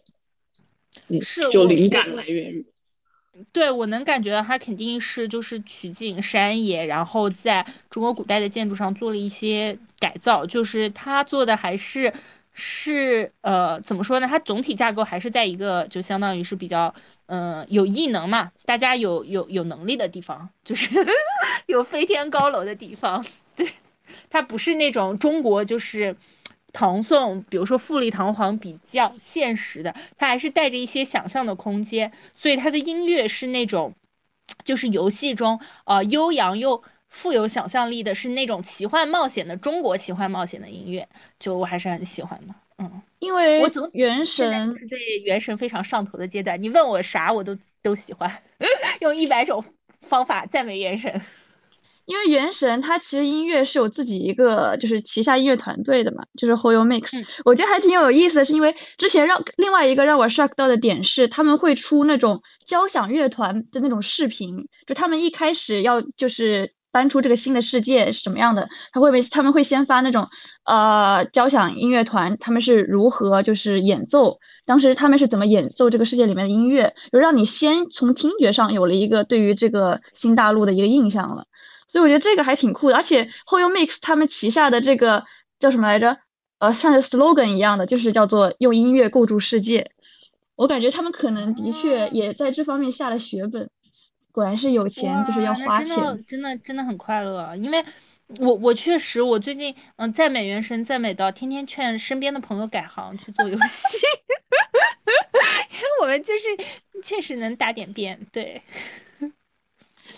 嗯，是就灵感来源于。对，我能感觉到他肯定是就是取景山野，然后在中国古代的建筑上做了一些改造，就是他做的还是是呃怎么说呢？它总体架构还是在一个就相当于是比较嗯有异能嘛，大家有有有能力的地方，就是 有飞天高楼的地方。对它不是那种中国就是唐宋，比如说富丽堂皇比较现实的，它还是带着一些想象的空间，所以它的音乐是那种，就是游戏中呃悠扬又富有想象力的，是那种奇幻冒险的中国奇幻冒险的音乐，就我还是很喜欢的。嗯，因为我总原神是对原神非常上头的阶段，你问我啥我都都喜欢，用一百种方法赞美原神。因为原神它其实音乐是有自己一个就是旗下音乐团队的嘛，就是 Whole Mix，我觉得还挺有意思的，是因为之前让另外一个让我 shock 到的点是，他们会出那种交响乐团的那种视频，就他们一开始要就是搬出这个新的世界是什么样的，他会被他们会先发那种呃交响音乐团，他们是如何就是演奏，当时他们是怎么演奏这个世界里面的音乐，就让你先从听觉上有了一个对于这个新大陆的一个印象了。所以我觉得这个还挺酷的，而且 Whole Mix 他们旗下的这个叫什么来着？呃，像是 slogan 一样的，就是叫做用音乐构筑世界。我感觉他们可能的确也在这方面下了血本。果然是有钱就是要花钱，真的真的很快乐。因为我我确实我最近嗯赞美原神，赞美到天天劝身边的朋友改行去做游戏。因为我们就是确实能打点边。对，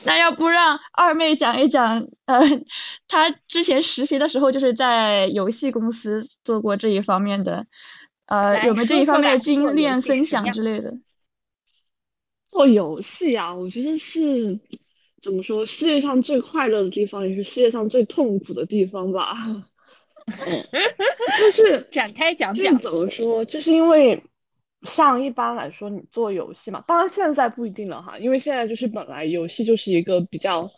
那要不让二妹讲一讲，呃，她之前实习的时候就是在游戏公司做过这一方面的，呃，有没有这一方面的经验分享之类的？做游戏啊，我觉得是怎么说，世界上最快乐的地方，也是世界上最痛苦的地方吧。嗯，就是展开讲讲怎么说，就是因为像一般来说，你做游戏嘛，当然现在不一定了哈，因为现在就是本来游戏就是一个比较，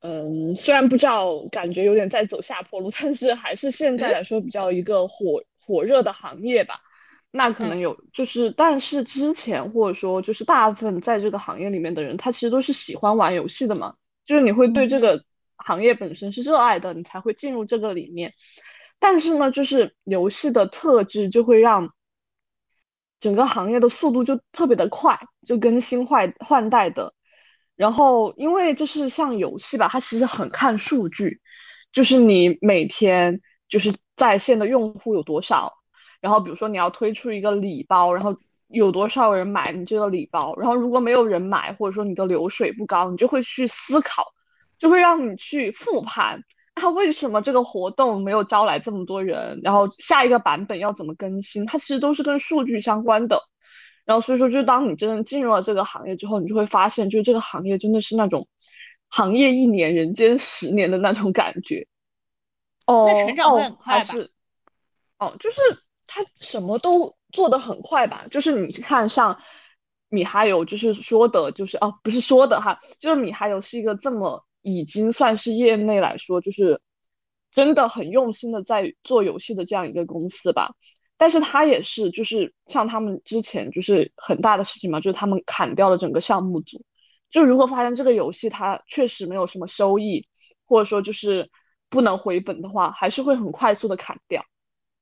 嗯，虽然不知道感觉有点在走下坡路，但是还是现在来说比较一个火火热的行业吧。那可能有，就是，但是之前或者说就是大部分在这个行业里面的人，他其实都是喜欢玩游戏的嘛，就是你会对这个行业本身是热爱的，你才会进入这个里面。但是呢，就是游戏的特质就会让整个行业的速度就特别的快，就更新换换代的。然后因为就是像游戏吧，它其实很看数据，就是你每天就是在线的用户有多少。然后比如说你要推出一个礼包，然后有多少人买你这个礼包？然后如果没有人买，或者说你的流水不高，你就会去思考，就会让你去复盘，它为什么这个活动没有招来这么多人？然后下一个版本要怎么更新？它其实都是跟数据相关的。然后所以说，就当你真的进入了这个行业之后，你就会发现，就是这个行业真的是那种行业一年人间十年的那种感觉。哦，那成长会很快吧？哦，就是。他什么都做得很快吧？就是你看，像米哈游，就是说的，就是哦，不是说的哈，就是米哈游是一个这么已经算是业内来说，就是真的很用心的在做游戏的这样一个公司吧。但是他也是，就是像他们之前就是很大的事情嘛，就是他们砍掉了整个项目组。就如果发现这个游戏它确实没有什么收益，或者说就是不能回本的话，还是会很快速的砍掉。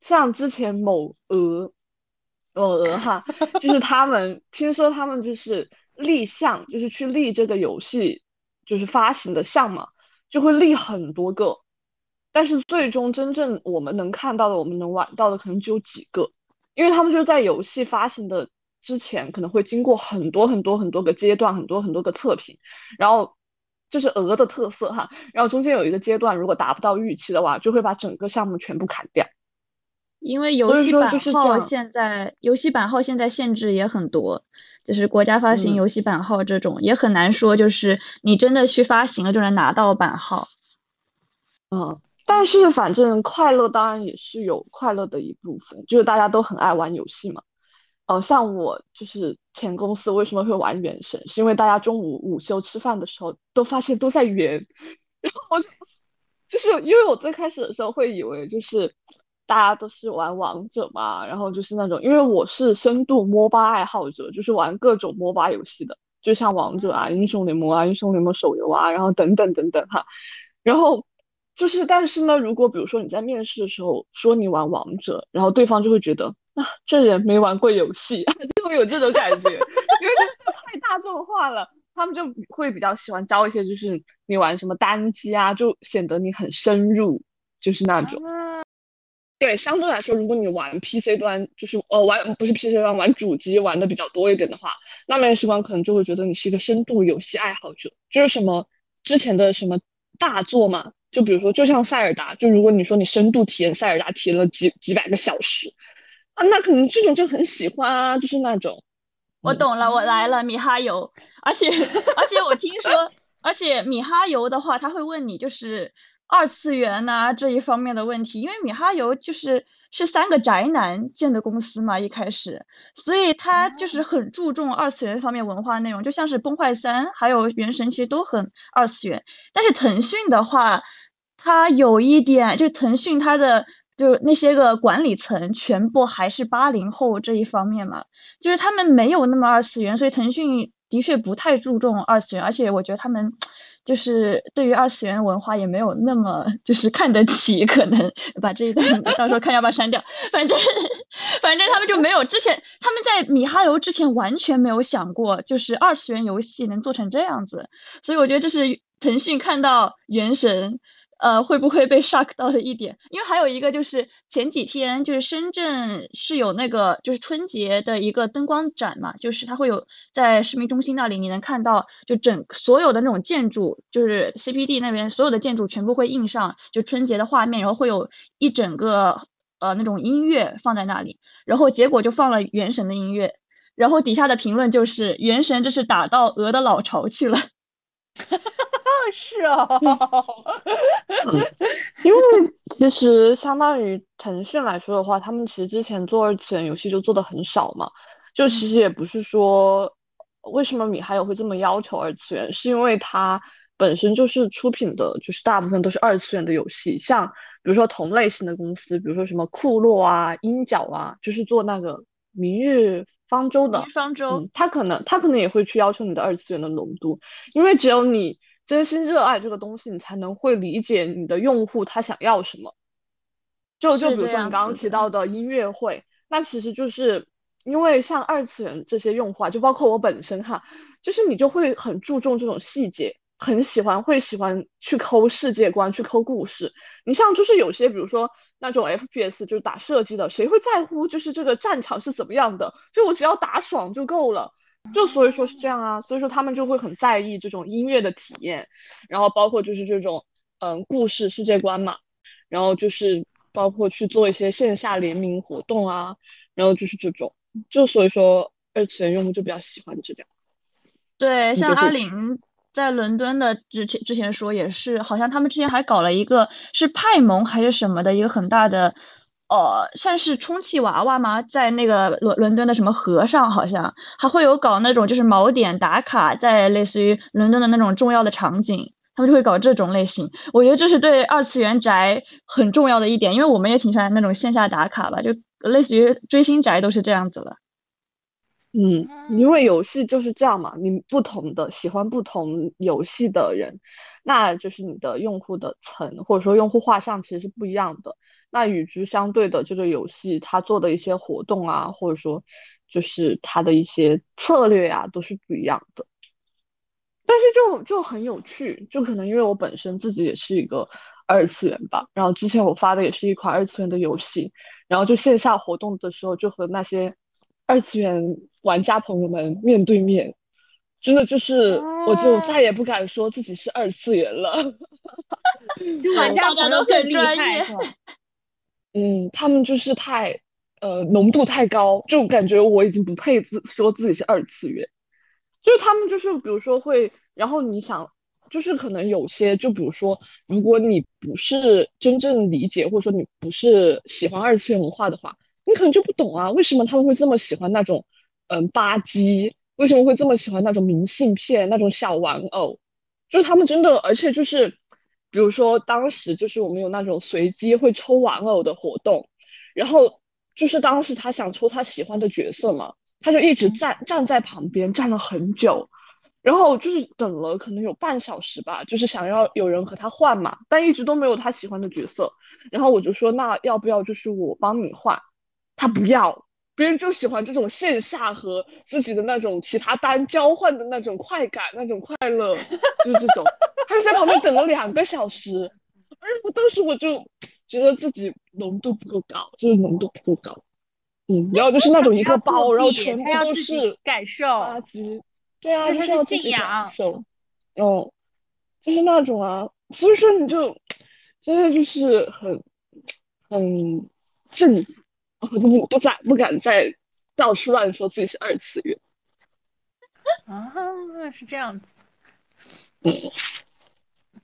像之前某鹅，某鹅哈，就是他们听说他们就是立项，就是去立这个游戏，就是发行的项嘛，就会立很多个，但是最终真正我们能看到的，我们能玩到的可能只有几个，因为他们就是在游戏发行的之前，可能会经过很多很多很多个阶段，很多很多个测评，然后这是鹅的特色哈，然后中间有一个阶段，如果达不到预期的话，就会把整个项目全部砍掉。因为。游戏版号现在游戏版号现在限制也很多，就是国家发行游戏版号这种也很难说，就是你真的去发行了就能拿到版号。嗯，但是反正快乐当然也是有快乐的一部分，就是大家都很爱玩游戏嘛。哦，像我就是前公司为什么会玩原神，是因为大家中午午休吃饭的时候都发现都在圆，然后我就就是因为我最开始的时候会以为就是。大家都是玩王者嘛，然后就是那种，因为我是深度 MOBA 爱好者，就是玩各种 MOBA 游戏的，就像王者啊、英雄联盟啊、英雄联盟手游啊，然后等等等等哈。然后就是，但是呢，如果比如说你在面试的时候说你玩王者，然后对方就会觉得啊，这人没玩过游戏，就会有这种感觉，因为就是太大众化了，他们就会比较喜欢招一些就是你玩什么单机啊，就显得你很深入，就是那种。对，相对来说，如果你玩 PC 端，就是呃玩不是 PC 端，玩主机玩的比较多一点的话，那面试官可能就会觉得你是一个深度游戏爱好者，就是什么之前的什么大作嘛，就比如说就像塞尔达，就如果你说你深度体验塞尔达，体验了几几百个小时啊，那可能这种就很喜欢啊，就是那种。我懂了，我来了，米哈游，而且而且我听说，而且米哈游的话，他会问你就是。二次元呐这一方面的问题，因为米哈游就是是三个宅男建的公司嘛，一开始，所以他就是很注重二次元方面文化内容，就像是崩坏三还有原神其实都很二次元。但是腾讯的话，它有一点，就是腾讯它的就那些个管理层全部还是八零后这一方面嘛，就是他们没有那么二次元，所以腾讯的确不太注重二次元，而且我觉得他们。就是对于二次元文化也没有那么就是看得起，可能把这一段 到时候看要不要删掉。反正反正他们就没有之前他们在米哈游之前完全没有想过，就是二次元游戏能做成这样子。所以我觉得这是腾讯看到原神呃，会不会被 shock 到的一点？因为还有一个就是前几天就是深圳是有那个就是春节的一个灯光展嘛，就是它会有在市民中心那里你能看到就整所有的那种建筑，就是 CBD 那边所有的建筑全部会印上就春节的画面，然后会有一整个呃那种音乐放在那里，然后结果就放了《原神》的音乐，然后底下的评论就是《原神》这是打到鹅的老巢去了。是哦，因为其实相当于腾讯来说的话，他们其实之前做二次元游戏就做的很少嘛，就其实也不是说为什么米哈游会这么要求二次元，是因为它本身就是出品的，就是大部分都是二次元的游戏，像比如说同类型的公司，比如说什么库洛啊、鹰角啊，就是做那个明日。方舟的方舟，他可能他可能也会去要求你的二次元的浓度，因为只有你真心热爱这个东西，你才能会理解你的用户他想要什么。就就比如说你刚刚提到的音乐会，那其实就是因为像二次元这些用户啊，就包括我本身哈，就是你就会很注重这种细节。很喜欢，会喜欢去抠世界观，去抠故事。你像就是有些，比如说那种 FPS，就是打射击的，谁会在乎就是这个战场是怎么样的？就我只要打爽就够了。就所以说是这样啊，所以说他们就会很在意这种音乐的体验，然后包括就是这种嗯故事世界观嘛，然后就是包括去做一些线下联名活动啊，然后就是这种，就所以说二次元用户就比较喜欢这样。对，像阿玲。在伦敦的之前之前说也是，好像他们之前还搞了一个是派蒙还是什么的一个很大的，呃，算是充气娃娃吗？在那个伦伦敦的什么河上，好像还会有搞那种就是锚点打卡，在类似于伦敦的那种重要的场景，他们就会搞这种类型。我觉得这是对二次元宅很重要的一点，因为我们也挺喜欢那种线下打卡吧，就类似于追星宅都是这样子了。嗯，因为游戏就是这样嘛，你不同的喜欢不同游戏的人，那就是你的用户的层或者说用户画像其实是不一样的。那与之相对的这个游戏，它做的一些活动啊，或者说就是它的一些策略啊，都是不一样的。但是就就很有趣，就可能因为我本身自己也是一个二次元吧，然后之前我发的也是一款二次元的游戏，然后就线下活动的时候就和那些二次元。玩家朋友们面对面，真的就是，我就再也不敢说自己是二次元了。就玩家朋友很专业，嗯，他们就是太，呃，浓度太高，就感觉我已经不配自说自己是二次元。就是他们就是，比如说会，然后你想，就是可能有些，就比如说，如果你不是真正理解，或者说你不是喜欢二次元文化的话，你可能就不懂啊，为什么他们会这么喜欢那种。嗯，吧唧为什么会这么喜欢那种明信片、那种小玩偶？就是他们真的，而且就是，比如说当时就是我们有那种随机会抽玩偶的活动，然后就是当时他想抽他喜欢的角色嘛，他就一直站站在旁边站了很久，然后就是等了可能有半小时吧，就是想要有人和他换嘛，但一直都没有他喜欢的角色，然后我就说那要不要就是我帮你换？他不要。别人就喜欢这种线下和自己的那种其他单交换的那种快感，那种快乐，就是这种。他就在旁边等了两个小时，而我当时我就觉得自己浓度不够高，就是浓度不够高。嗯，然后就是那种一个包，然后全部都是感受垃圾。对啊，就是要自己感受。哦，就是那种啊，所以说你就真的就是很很正。不不敢不敢再到处乱说自己是二次元啊，是这样子。嗯，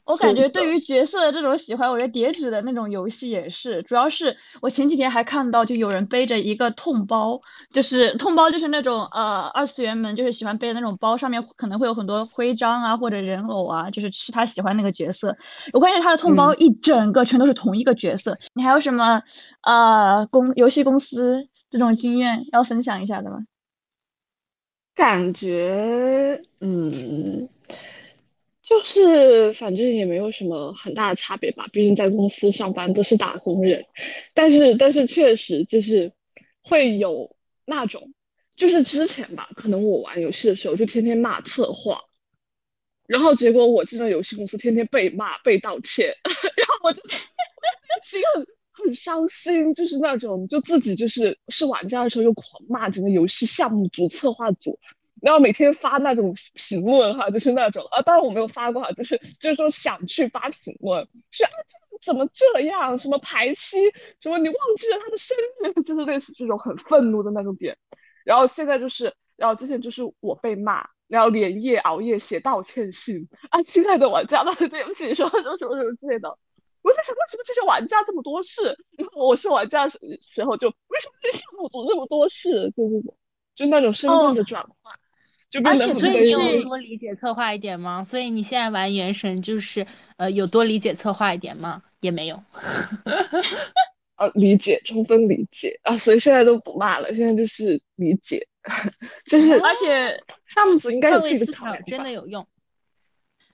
我感觉对于角色的这种喜欢，我觉得叠纸的那种游戏也是，主要是我前几天还看到，就有人背着一个痛包，就是痛包就是那种呃二次元们就是喜欢背的那种包，上面可能会有很多徽章啊或者人偶啊，就是是他喜欢那个角色。我关键他的痛包一整个全都是同一个角色。你还有什么？呃，公游戏公司这种经验要分享一下的吗？感觉，嗯，就是反正也没有什么很大的差别吧。毕竟在公司上班都是打工人，但是但是确实就是会有那种，就是之前吧，可能我玩游戏的时候就天天骂策划，然后结果我进了游戏公司，天天被骂、被道歉，然后我就心很很伤心，就是那种就自己就是是玩家的时候又狂骂整个游戏项目组、策划组，然后每天发那种评论哈，就是那种啊，当然我没有发过哈，就是就是说想去发评论，说啊怎么这样，什么排期，什么你忘记了他的生日，就是类似这种很愤怒的那种点，然后现在就是，然后之前就是我被骂。然后连夜熬夜写道歉信啊，亲爱的玩家 们，对不起，说什么什么什么之类的。我在想，为什么这些玩家这么多事？我是玩家时时候就为什么这些项目组这么多事？就这种，就那种身份的转换，就变得很所以你有多理解策划一点吗？所以你现在玩原神就是呃有多理解策划一点吗？也没有。呃，理解，充分理解啊，所以现在都不骂了，现在就是理解。就是，而且项目组应该有自己的考量，真的有用。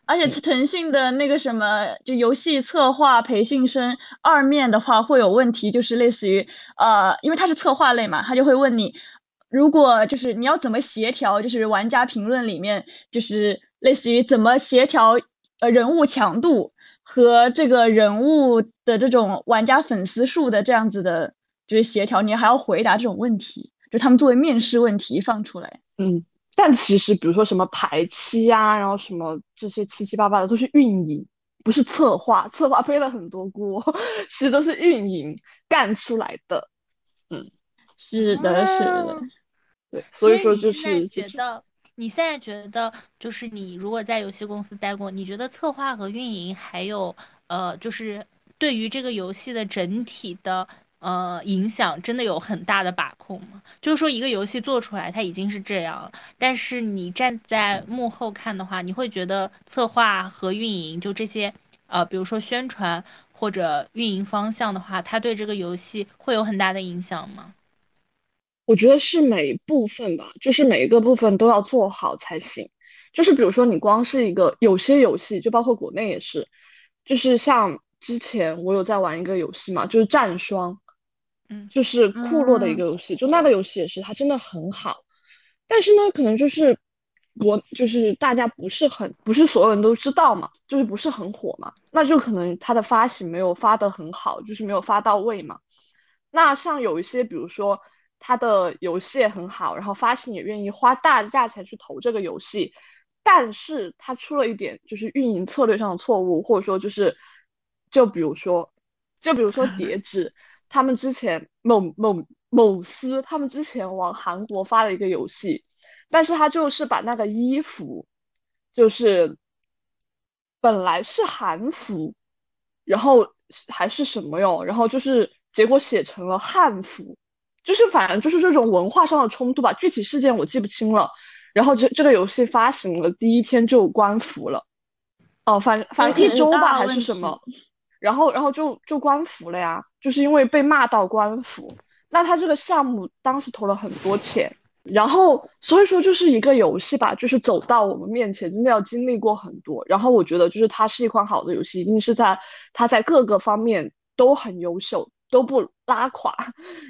而且腾讯的那个什么，就游戏策划培训生二面的话会有问题，就是类似于呃，因为它是策划类嘛，他就会问你，如果就是你要怎么协调，就是玩家评论里面就是类似于怎么协调呃人物强度和这个人物的这种玩家粉丝数的这样子的，就是协调，你还要回答这种问题。就他们作为面试问题放出来，嗯，但其实比如说什么排期呀，然后什么这些七七八八的都是运营，不是策划，策划背了很多锅，其实都是运营干出来的。嗯，是的，是的，对，所以说就是觉得你现在觉得就是你如果在游戏公司待过，你觉得策划和运营还有呃，就是对于这个游戏的整体的。呃，影响真的有很大的把控吗？就是说，一个游戏做出来，它已经是这样了，但是你站在幕后看的话，你会觉得策划和运营就这些，呃，比如说宣传或者运营方向的话，它对这个游戏会有很大的影响吗？我觉得是每部分吧，就是每一个部分都要做好才行。就是比如说，你光是一个有些游戏，就包括国内也是，就是像之前我有在玩一个游戏嘛，就是战双。嗯，就是库洛的一个游戏，就那个游戏也是，它真的很好，但是呢，可能就是国就是大家不是很不是所有人都知道嘛，就是不是很火嘛，那就可能它的发行没有发的很好，就是没有发到位嘛。那像有一些，比如说它的游戏也很好，然后发行也愿意花大的价钱去投这个游戏，但是它出了一点就是运营策略上的错误，或者说就是就比如说就比如说 叠纸。他们之前某某某司，他们之前往韩国发了一个游戏，但是他就是把那个衣服，就是本来是韩服，然后还是什么哟，然后就是结果写成了汉服，就是反正就是这种文化上的冲突吧，具体事件我记不清了。然后这这个游戏发行了第一天就关服了，哦，反反正一周吧还是什么。然后，然后就就关服了呀，就是因为被骂到关服。那他这个项目当时投了很多钱，然后所以说就是一个游戏吧，就是走到我们面前，真的要经历过很多。然后我觉得，就是它是一款好的游戏，一定是在它在各个方面都很优秀，都不拉垮，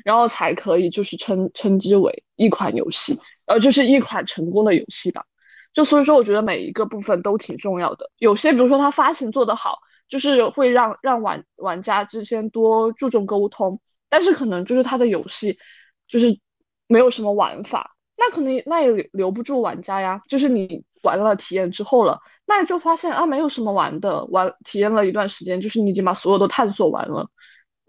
然后才可以就是称称之为一款游戏，呃，就是一款成功的游戏吧。就所以说，我觉得每一个部分都挺重要的。有些比如说它发行做得好。就是会让让玩玩家之间多注重沟通，但是可能就是他的游戏就是没有什么玩法，那可能那也留不住玩家呀。就是你玩了体验之后了，那就发现啊没有什么玩的，玩体验了一段时间，就是你已经把所有都探索完了，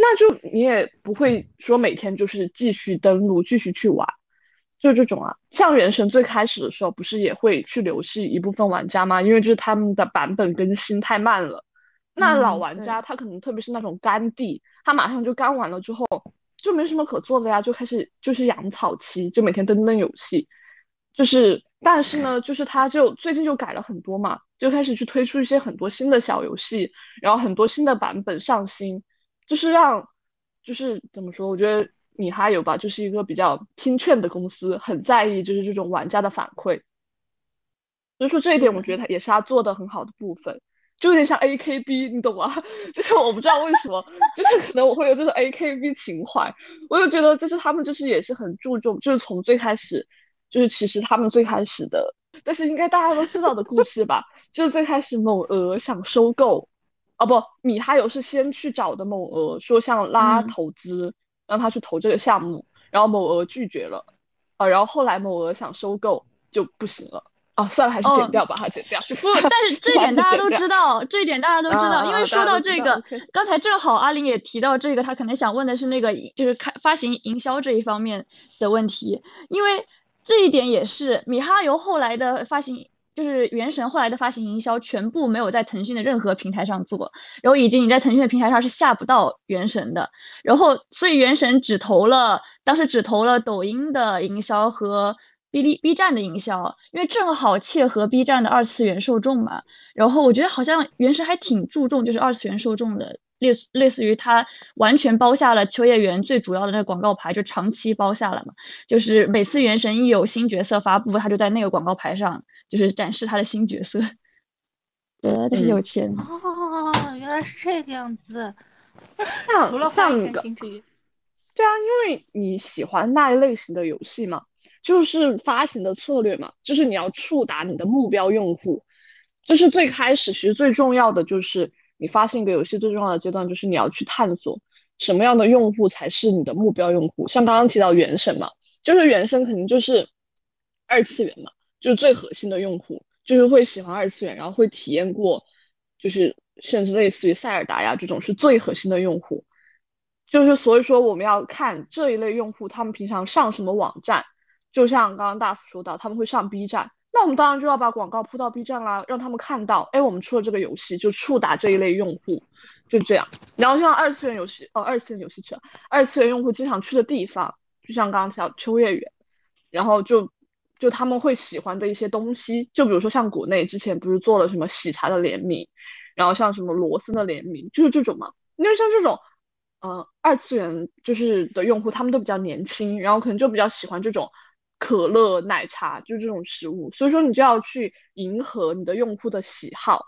那就你也不会说每天就是继续登录继续去玩，就这种啊。像原神最开始的时候不是也会去流失一部分玩家吗？因为就是他们的版本更新太慢了。那老玩家他可能特别是那种干地，他马上就干完了之后就没什么可做的呀，就开始就是养草期，就每天登登游戏，就是但是呢，就是他就最近就改了很多嘛，就开始去推出一些很多新的小游戏，然后很多新的版本上新，就是让就是怎么说，我觉得米哈游吧，就是一个比较听劝的公司，很在意就是这种玩家的反馈，所以说这一点我觉得他也是他做的很好的部分。就有点像 A K B，你懂吗？就是我不知道为什么，就是可能我会有这种 A K B 情怀。我就觉得，就是他们就是也是很注重，就是从最开始，就是其实他们最开始的但是应该大家都知道的故事吧？就是最开始某鹅想收购，哦不，米哈游是先去找的某鹅，说想拉投资，让他去投这个项目，然后某鹅拒绝了，啊，然后后来某鹅想收购就不行了。哦，算了，还是剪掉吧，还剪掉。不，但是这一点大家都知道，这一点大家都知道，因为说到这个，刚才正好阿玲也提到这个，他可能想问的是那个，就是开发行营销这一方面的问题，因为这一点也是米哈游后来的发行，就是原神后来的发行营销全部没有在腾讯的任何平台上做，然后以及你在腾讯的平台上是下不到原神的，然后所以原神只投了，当时只投了抖音的营销和。哔哩 B 站的营销，因为正好切合 B 站的二次元受众嘛。然后我觉得好像原神还挺注重就是二次元受众的，类似类似于他完全包下了秋叶原最主要的那个广告牌，就长期包下了嘛。就是每次原神一有新角色发布，他就在那个广告牌上就是展示他的新角色。对，他是有钱哦，原来是这个样子。像除了像一个，对啊，因为你喜欢那一类型的游戏嘛。就是发行的策略嘛，就是你要触达你的目标用户，就是最开始其实最重要的就是你发现一个游戏最重要的阶段就是你要去探索什么样的用户才是你的目标用户。像刚刚提到原神嘛，就是原神肯定就是二次元嘛，就是最核心的用户，就是会喜欢二次元，然后会体验过，就是甚至类似于塞尔达呀这种是最核心的用户。就是所以说我们要看这一类用户他们平常上什么网站。就像刚刚大福说到，他们会上 B 站，那我们当然就要把广告铺到 B 站啦，让他们看到，哎，我们出了这个游戏，就触达这一类用户，就这样。然后像二次元游戏，哦，二次元游戏去了，二次元用户经常去的地方，就像刚刚提到秋叶原，然后就就他们会喜欢的一些东西，就比如说像国内之前不是做了什么喜茶的联名，然后像什么罗森的联名，就是这种嘛。因为像这种，呃，二次元就是的用户，他们都比较年轻，然后可能就比较喜欢这种。可乐、奶茶就这种食物，所以说你就要去迎合你的用户的喜好，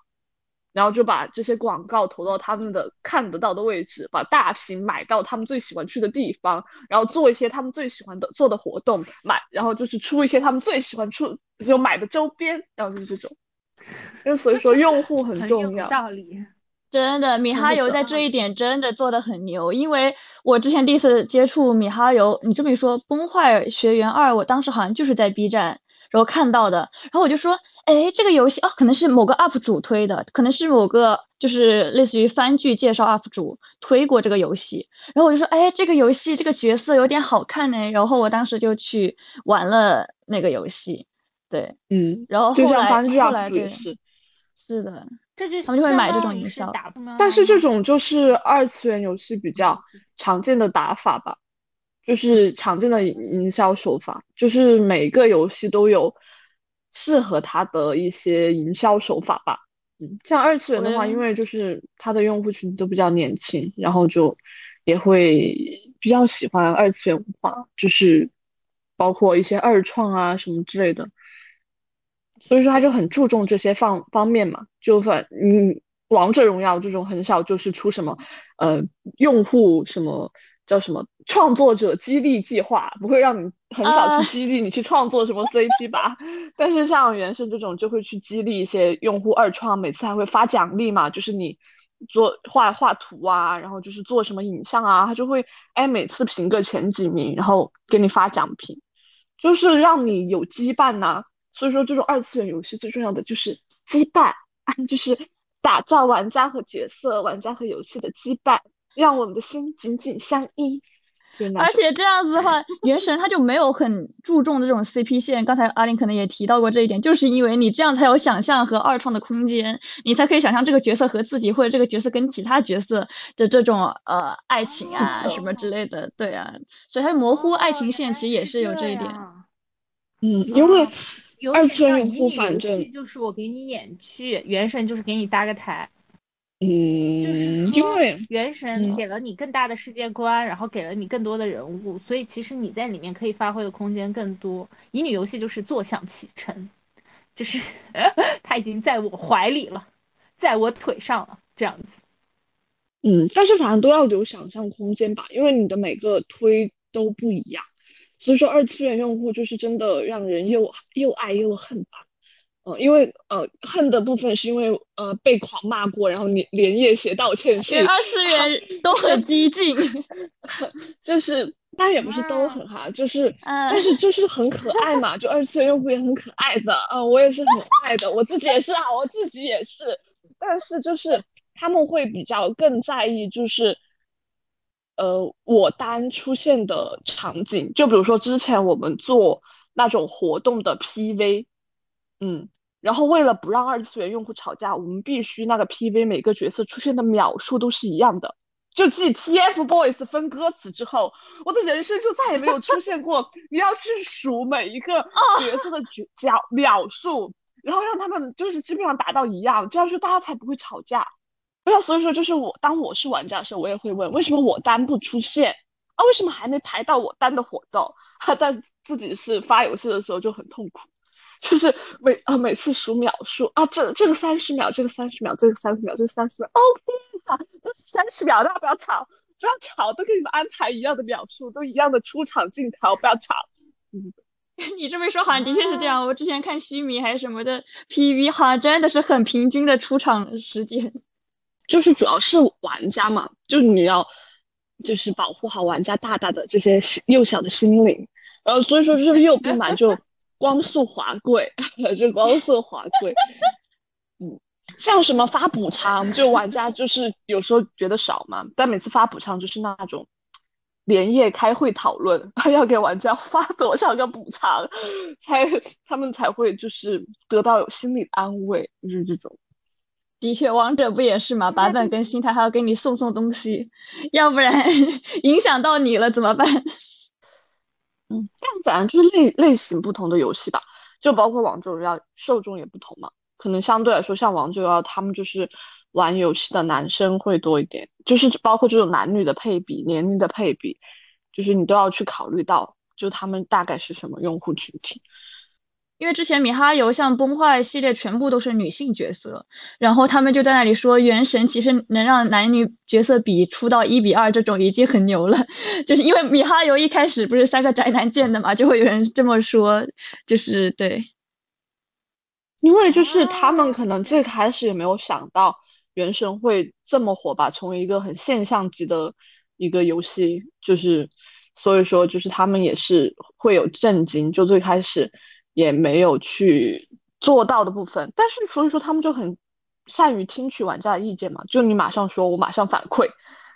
然后就把这些广告投到他们的看得到的位置，把大屏买到他们最喜欢去的地方，然后做一些他们最喜欢的做的活动，买，然后就是出一些他们最喜欢出就买的周边，然后就是这种，因为所以说用户很重要。道理。真的，米哈游在这一点真的做的很牛。因为我之前第一次接触米哈游，你这么一说，《崩坏学园二》，我当时好像就是在 B 站然后看到的。然后我就说，哎，这个游戏哦，可能是某个 UP 主推的，可能是某个就是类似于番剧介绍 UP 主推过这个游戏。然后我就说，哎，这个游戏这个角色有点好看呢。然后我当时就去玩了那个游戏。对，嗯，然后后来后来对，是的。他们就会买这种营销，但是这种就是二次元游戏比较常见的打法吧，就是常见的营销手法，就是每个游戏都有适合它的一些营销手法吧。嗯，像二次元的话，因为就是它的用户群都比较年轻，然后就也会比较喜欢二次元文化，就是包括一些二创啊什么之类的。所以说他就很注重这些方方面嘛，就反你，王者荣耀这种很少就是出什么，呃，用户什么叫什么创作者激励计划，不会让你很少去 激励你去创作什么 CP 吧。但是像原神这种就会去激励一些用户二创，每次还会发奖励嘛，就是你做画画图啊，然后就是做什么影像啊，他就会哎每次评个前几名，然后给你发奖品，就是让你有羁绊呐。所以说，这种二次元游戏最重要的就是羁绊，就是打造玩家和角色、玩家和游戏的羁绊，让我们的心紧紧相依。而且这样子的话，原神它就没有很注重这种 CP 线。刚才阿林可能也提到过这一点，就是因为你这样才有想象和二创的空间，你才可以想象这个角色和自己，或者这个角色跟其他角色的这种呃爱情啊什么之类的。对啊，所以它模糊爱情线其实也是有这一点。嗯，因为。二次元用户反正就是我给你演剧，原神就是给你搭个台，嗯，就是说原神给了你更大的世界观，然后给了你更多的人物，所以其实你在里面可以发挥的空间更多。乙女游戏就是坐享其成，就是 他已经在我怀里了，在我腿上了这样子。嗯，但是反正都要留想象空间吧，因为你的每个推都不一样。所以说，二次元用户就是真的让人又又爱又恨吧。嗯，因为呃恨的部分是因为呃被狂骂过，然后连连夜写道歉信。二次元都很激进，就是但也不是都很哈，就是但是就是很可爱嘛，就二次元用户也很可爱的啊，我也是很爱的，我自己也是啊，我自己也是，但是就是他们会比较更在意就是。呃，我单出现的场景，就比如说之前我们做那种活动的 PV，嗯，然后为了不让二次元用户吵架，我们必须那个 PV 每个角色出现的秒数都是一样的。就继 TFBOYS 分歌词之后，我的人生就再也没有出现过你要去数每一个角色的角秒数，然后让他们就是基本上达到一样，这样说大家才不会吵架。对啊，所以说就是我当我是玩家的时候，我也会问为什么我单不出现啊？为什么还没排到我单的活动？他在自己是发游戏的时候就很痛苦，就是每啊每次数秒数啊，这这个三十秒，这个三十秒，这个三十秒，这个三十秒，OK 啊，三十秒，大家不要吵，不要吵，都给你们安排一样的秒数，都一样的出场镜头，不要吵。嗯，你这么一说，好像的确是这样。我之前看西米还是什么的 PV，好像真的是很平均的出场时间。就是主要是玩家嘛，就你要就是保护好玩家大大的这些幼小的心灵，然后所以说就是又不满就光速滑跪，就光速滑跪，嗯，像什么发补偿，就玩家就是有时候觉得少嘛，但每次发补偿就是那种连夜开会讨论，他 要给玩家发多少个补偿，才他们才会就是得到心理安慰，就是这种。的确，王者不也是嘛？版本更新，他还要给你送送东西，要不然 影响到你了怎么办？嗯，但反正就是类类型不同的游戏吧，就包括王者荣耀，受众也不同嘛。可能相对来说，像王者荣耀，他们就是玩游戏的男生会多一点，就是包括这种男女的配比、年龄的配比，就是你都要去考虑到，就他们大概是什么用户群体。因为之前米哈游像崩坏系列全部都是女性角色，然后他们就在那里说，原神其实能让男女角色比出到一比二这种已经很牛了，就是因为米哈游一开始不是三个宅男建的嘛，就会有人这么说，就是对，因为就是他们可能最开始也没有想到原神会这么火吧，成为一个很现象级的一个游戏，就是所以说就是他们也是会有震惊，就最开始。也没有去做到的部分，但是所以说他们就很善于听取玩家的意见嘛，就你马上说，我马上反馈，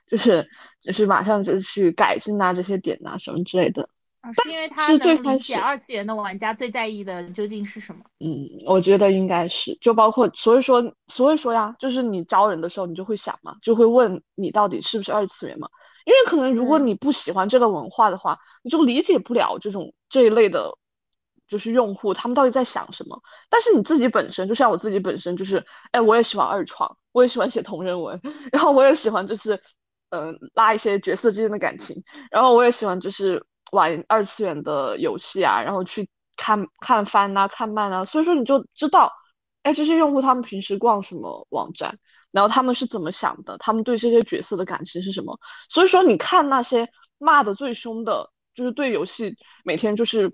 就是就是马上就去改进啊这些点啊什么之类的。是因为他能理解二次元的玩家最在意的究竟是什么？嗯，我觉得应该是，就包括所以说所以说呀，就是你招人的时候，你就会想嘛，就会问你到底是不是二次元嘛，因为可能如果你不喜欢这个文化的话，你就理解不了这种这一类的。就是用户他们到底在想什么？但是你自己本身，就像我自己本身，就是哎，我也喜欢二创，我也喜欢写同人文，然后我也喜欢就是，嗯，拉一些角色之间的感情，然后我也喜欢就是玩二次元的游戏啊，然后去看看番啊，看漫啊，所以说你就知道，哎，这些用户他们平时逛什么网站，然后他们是怎么想的，他们对这些角色的感情是什么？所以说你看那些骂的最凶的，就是对游戏每天就是。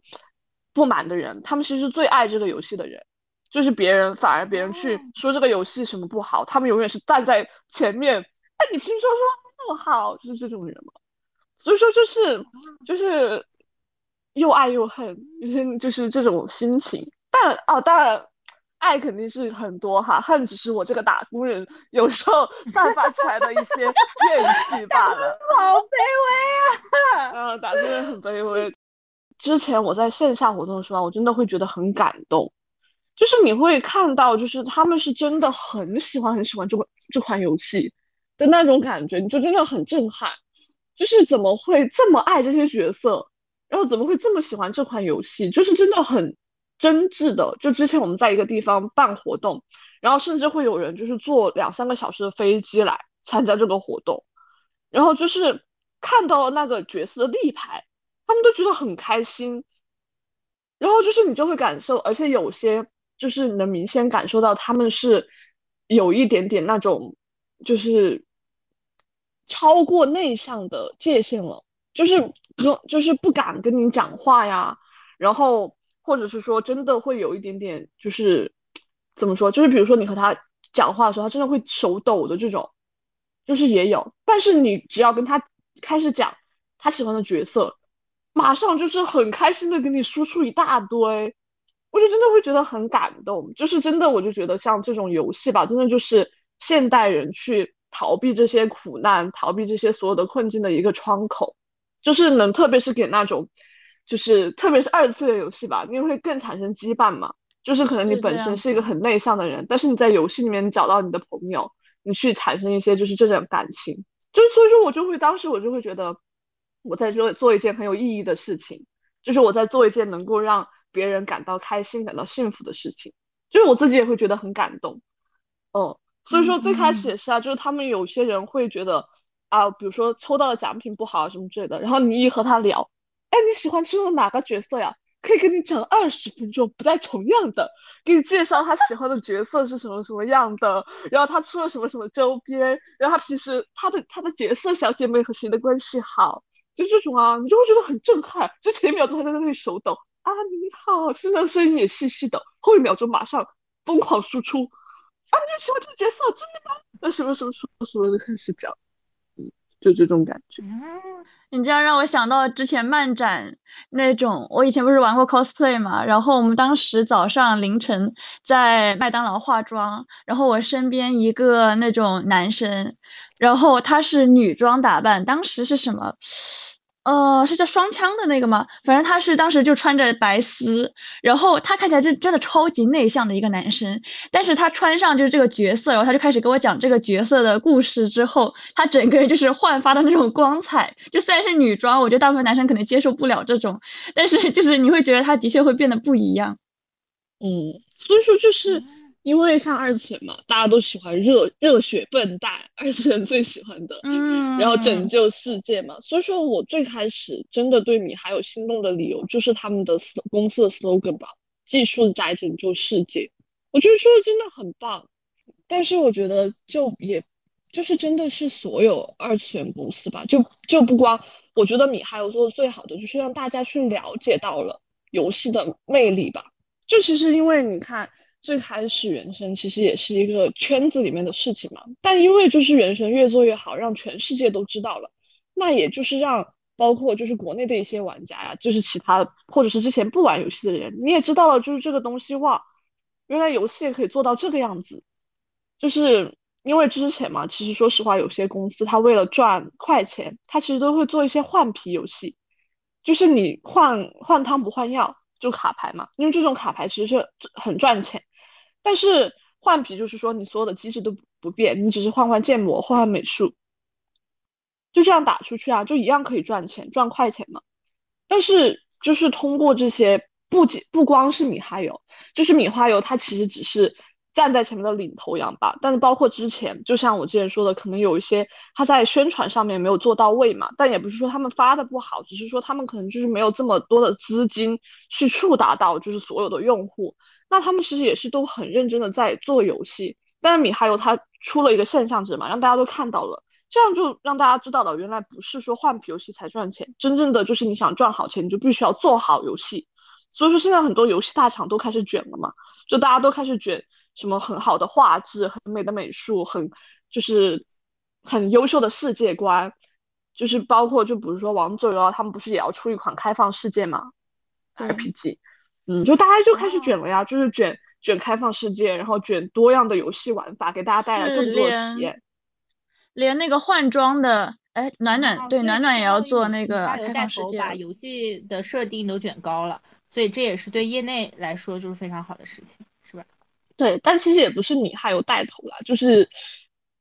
不满的人，他们其实最爱这个游戏的人，就是别人反而别人去说这个游戏什么不好，他们永远是站在前面。哎，你听说说那么好，就是这种人嘛。所以说就是就是又爱又恨，就是这种心情。但哦，当然爱肯定是很多哈，恨只是我这个打工人有时候 散发出来的一些怨气罢了。好卑微啊！嗯，打工人很卑微。之前我在线下活动的时候，我真的会觉得很感动，就是你会看到，就是他们是真的很喜欢很喜欢这款这款游戏的那种感觉，你就真的很震撼，就是怎么会这么爱这些角色，然后怎么会这么喜欢这款游戏，就是真的很真挚的。就之前我们在一个地方办活动，然后甚至会有人就是坐两三个小时的飞机来参加这个活动，然后就是看到那个角色的立牌。他们都觉得很开心，然后就是你就会感受，而且有些就是能明显感受到他们是有一点点那种，就是超过内向的界限了，就是跟就是不敢跟你讲话呀，然后或者是说真的会有一点点就是怎么说？就是比如说你和他讲话的时候，他真的会手抖的这种，就是也有。但是你只要跟他开始讲他喜欢的角色，马上就是很开心的给你输出一大堆，我就真的会觉得很感动。就是真的，我就觉得像这种游戏吧，真的就是现代人去逃避这些苦难、逃避这些所有的困境的一个窗口，就是能，特别是给那种，就是特别是二次元游戏吧，因为会更产生羁绊嘛。就是可能你本身是一个很内向的人，但是你在游戏里面找到你的朋友，你去产生一些就是这种感情，就是所以说我就会当时我就会觉得我在做做一件很有意义的事情，就是我在做一件能够让别人感到开心、感到幸福的事情，就是我自己也会觉得很感动，嗯，所以说最开始也是啊，就是他们有些人会觉得啊，比如说抽到的奖品不好什么之类的，然后你一和他聊，哎，你喜欢抽的哪个角色呀？可以跟你讲二十分钟不带重样的，给你介绍他喜欢的角色是什么什么样的，然后他出了什么什么周边，然后他平时他的他的角色小姐妹和谁的关系好，就这种啊，你就会觉得很震撼。就前一秒钟还在那里手抖啊，你好，现在声音也细细的，后一秒钟马上疯狂输出啊，你喜欢这个角色真的吗？那什么什么什么什么的开始讲，就这种感觉。你这样让我想到之前漫展那种，我以前不是玩过 cosplay 嘛，然后我们当时早上凌晨在麦当劳化妆，然后我身边一个那种男生，然后他是女装打扮，当时是什么？呃，是叫双枪的那个吗？反正他是当时就穿着白丝，然后他看起来就真的超级内向的一个男生。但是他穿上就是这个角色，然后他就开始给我讲这个角色的故事之后，他整个人就是焕发的那种光彩。就虽然是女装，我觉得大部分男生可能接受不了这种，但是就是你会觉得他的确会变得不一样。嗯，所以说就是。因为像二次元嘛，大家都喜欢热热血笨蛋，二次元最喜欢的，嗯，然后拯救世界嘛。所以说我最开始真的对米还有心动的理由，就是他们的公司的 slogan 吧，技术宅拯救世界。我觉得说的真的很棒，但是我觉得就也，就是真的是所有二次元公司吧，就就不光，我觉得米还有做的最好的，就是让大家去了解到了游戏的魅力吧。就其实因为你看。最开始原神其实也是一个圈子里面的事情嘛，但因为就是原神越做越好，让全世界都知道了，那也就是让包括就是国内的一些玩家呀，就是其他或者是之前不玩游戏的人，你也知道了，就是这个东西哇，原来游戏也可以做到这个样子，就是因为之前嘛，其实说实话，有些公司它为了赚快钱，它其实都会做一些换皮游戏，就是你换换汤不换药，就卡牌嘛，因为这种卡牌其实是很赚钱。但是换皮就是说，你所有的机制都不变，你只是换换建模、换换美术，就这样打出去啊，就一样可以赚钱，赚快钱嘛。但是就是通过这些，不仅不光是米哈游，就是米花游，它其实只是站在前面的领头羊吧。但是包括之前，就像我之前说的，可能有一些他在宣传上面没有做到位嘛。但也不是说他们发的不好，只是说他们可能就是没有这么多的资金去触达到就是所有的用户。那他们其实也是都很认真的在做游戏，但是米哈游他出了一个现象值嘛，让大家都看到了，这样就让大家知道了，原来不是说换皮游戏才赚钱，真正的就是你想赚好钱，你就必须要做好游戏。所以说现在很多游戏大厂都开始卷了嘛，就大家都开始卷什么很好的画质、很美的美术、很就是很优秀的世界观，就是包括就比如说王者荣耀，他们不是也要出一款开放世界嘛，RPG。嗯，就大家就开始卷了呀，就是卷卷开放世界，然后卷多样的游戏玩法，给大家带来更多的体验。连那个换装的，哎，暖暖对暖暖也要做那个开放世界，把游戏的设定都卷高了，所以这也是对业内来说就是非常好的事情？对，但其实也不是米哈游带头啦，就是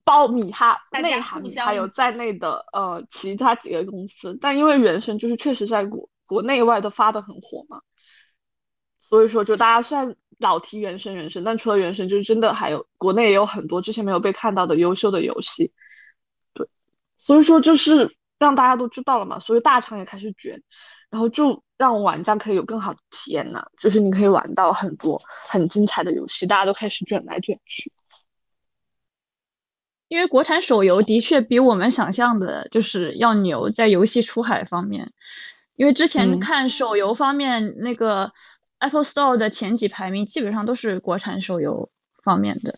包米哈内涵还有在内的呃其他几个公司，但因为原神就是确实在国国内外都发的很火嘛。所以说，就大家虽然老提原神，原神，但除了原神，就是真的还有国内也有很多之前没有被看到的优秀的游戏。对，所以说就是让大家都知道了嘛，所以大厂也开始卷，然后就让玩家可以有更好的体验呢，就是你可以玩到很多很精彩的游戏，大家都开始卷来卷去。因为国产手游的确比我们想象的就是要牛，在游戏出海方面，因为之前看手游方面那个。Apple Store 的前几排名基本上都是国产手游，方面的。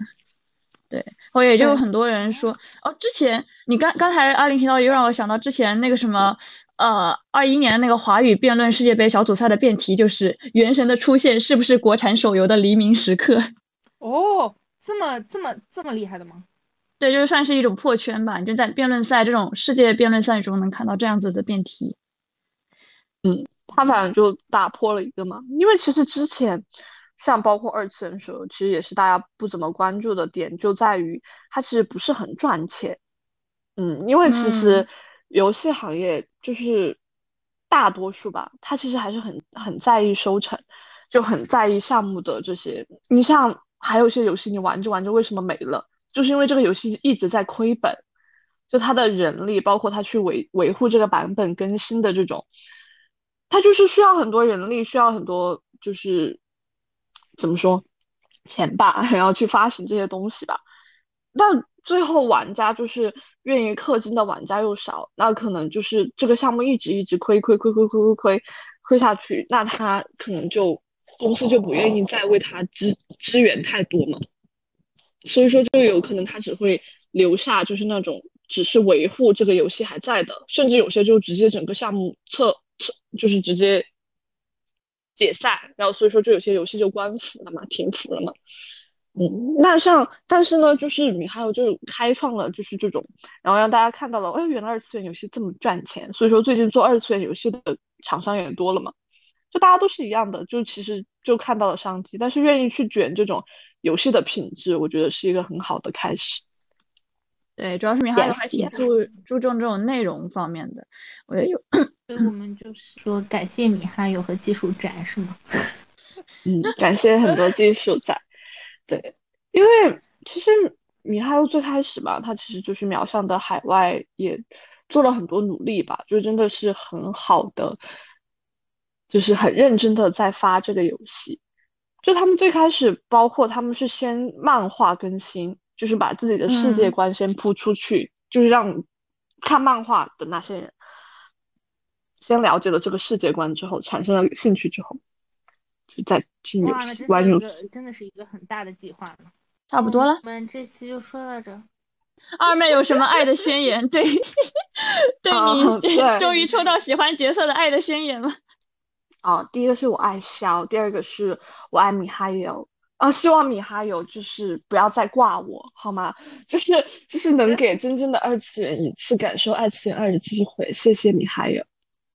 对，我也就很多人说哦，之前你刚刚才阿林提到，又让我想到之前那个什么，呃，二一年那个华语辩论世界杯小组赛的辩题就是《原神》的出现是不是国产手游的黎明时刻？哦，这么这么这么厉害的吗？对，就是算是一种破圈吧，就在辩论赛这种世界辩论赛中能看到这样子的辩题。嗯，他反正就打破了一个嘛，因为其实之前。像包括二次元手游，其实也是大家不怎么关注的点，就在于它其实不是很赚钱。嗯，因为其实游戏行业就是大多数吧，它其实还是很很在意收成，就很在意项目的这些。你像还有一些游戏，你玩着玩着为什么没了？就是因为这个游戏一直在亏本，就它的人力，包括它去维维护这个版本更新的这种，它就是需要很多人力，需要很多就是。怎么说钱吧，然后去发行这些东西吧，但最后玩家就是愿意氪金的玩家又少，那可能就是这个项目一直一直亏亏亏亏亏亏亏亏下去，那他可能就公司就不愿意再为他支支援太多嘛，所以说就有可能他只会留下就是那种只是维护这个游戏还在的，甚至有些就直接整个项目撤撤就是直接。解散，然后所以说就有些游戏就关服了嘛，停服了嘛。嗯，那像但是呢，就是米哈游就开创了就是这种，然后让大家看到了，哎，原来二次元游戏这么赚钱。所以说最近做二次元游戏的厂商也多了嘛，就大家都是一样的，就其实就看到了商机，但是愿意去卷这种游戏的品质，我觉得是一个很好的开始。对，主要是米哈游还挺注注重这种内容方面的，我也有。所以我们就是说，感谢米哈游和技术宅，是吗？嗯，感谢很多技术宅。对，因为其实米哈游最开始吧，他其实就是瞄上的海外也做了很多努力吧，就真的是很好的，就是很认真的在发这个游戏。就他们最开始，包括他们是先漫画更新。就是把自己的世界观先铺出去，就是让看漫画的那些人先了解了这个世界观之后，产生了兴趣之后，就再进游戏玩游戏。真的是一个很大的计划了。差不多了，我们这期就说到这。二妹有什么爱的宣言？对，对你 终于抽到喜欢角色的爱的宣言了。哦，第一个是我爱肖，第二个是我爱米哈游。啊，希望米哈游就是不要再挂我，好吗？就是就是能给真正的二次元一次感受二次元二的机会，谢谢米哈游。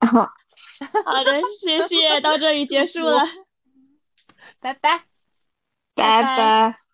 好的，谢谢，到这里结束了，拜拜，拜拜。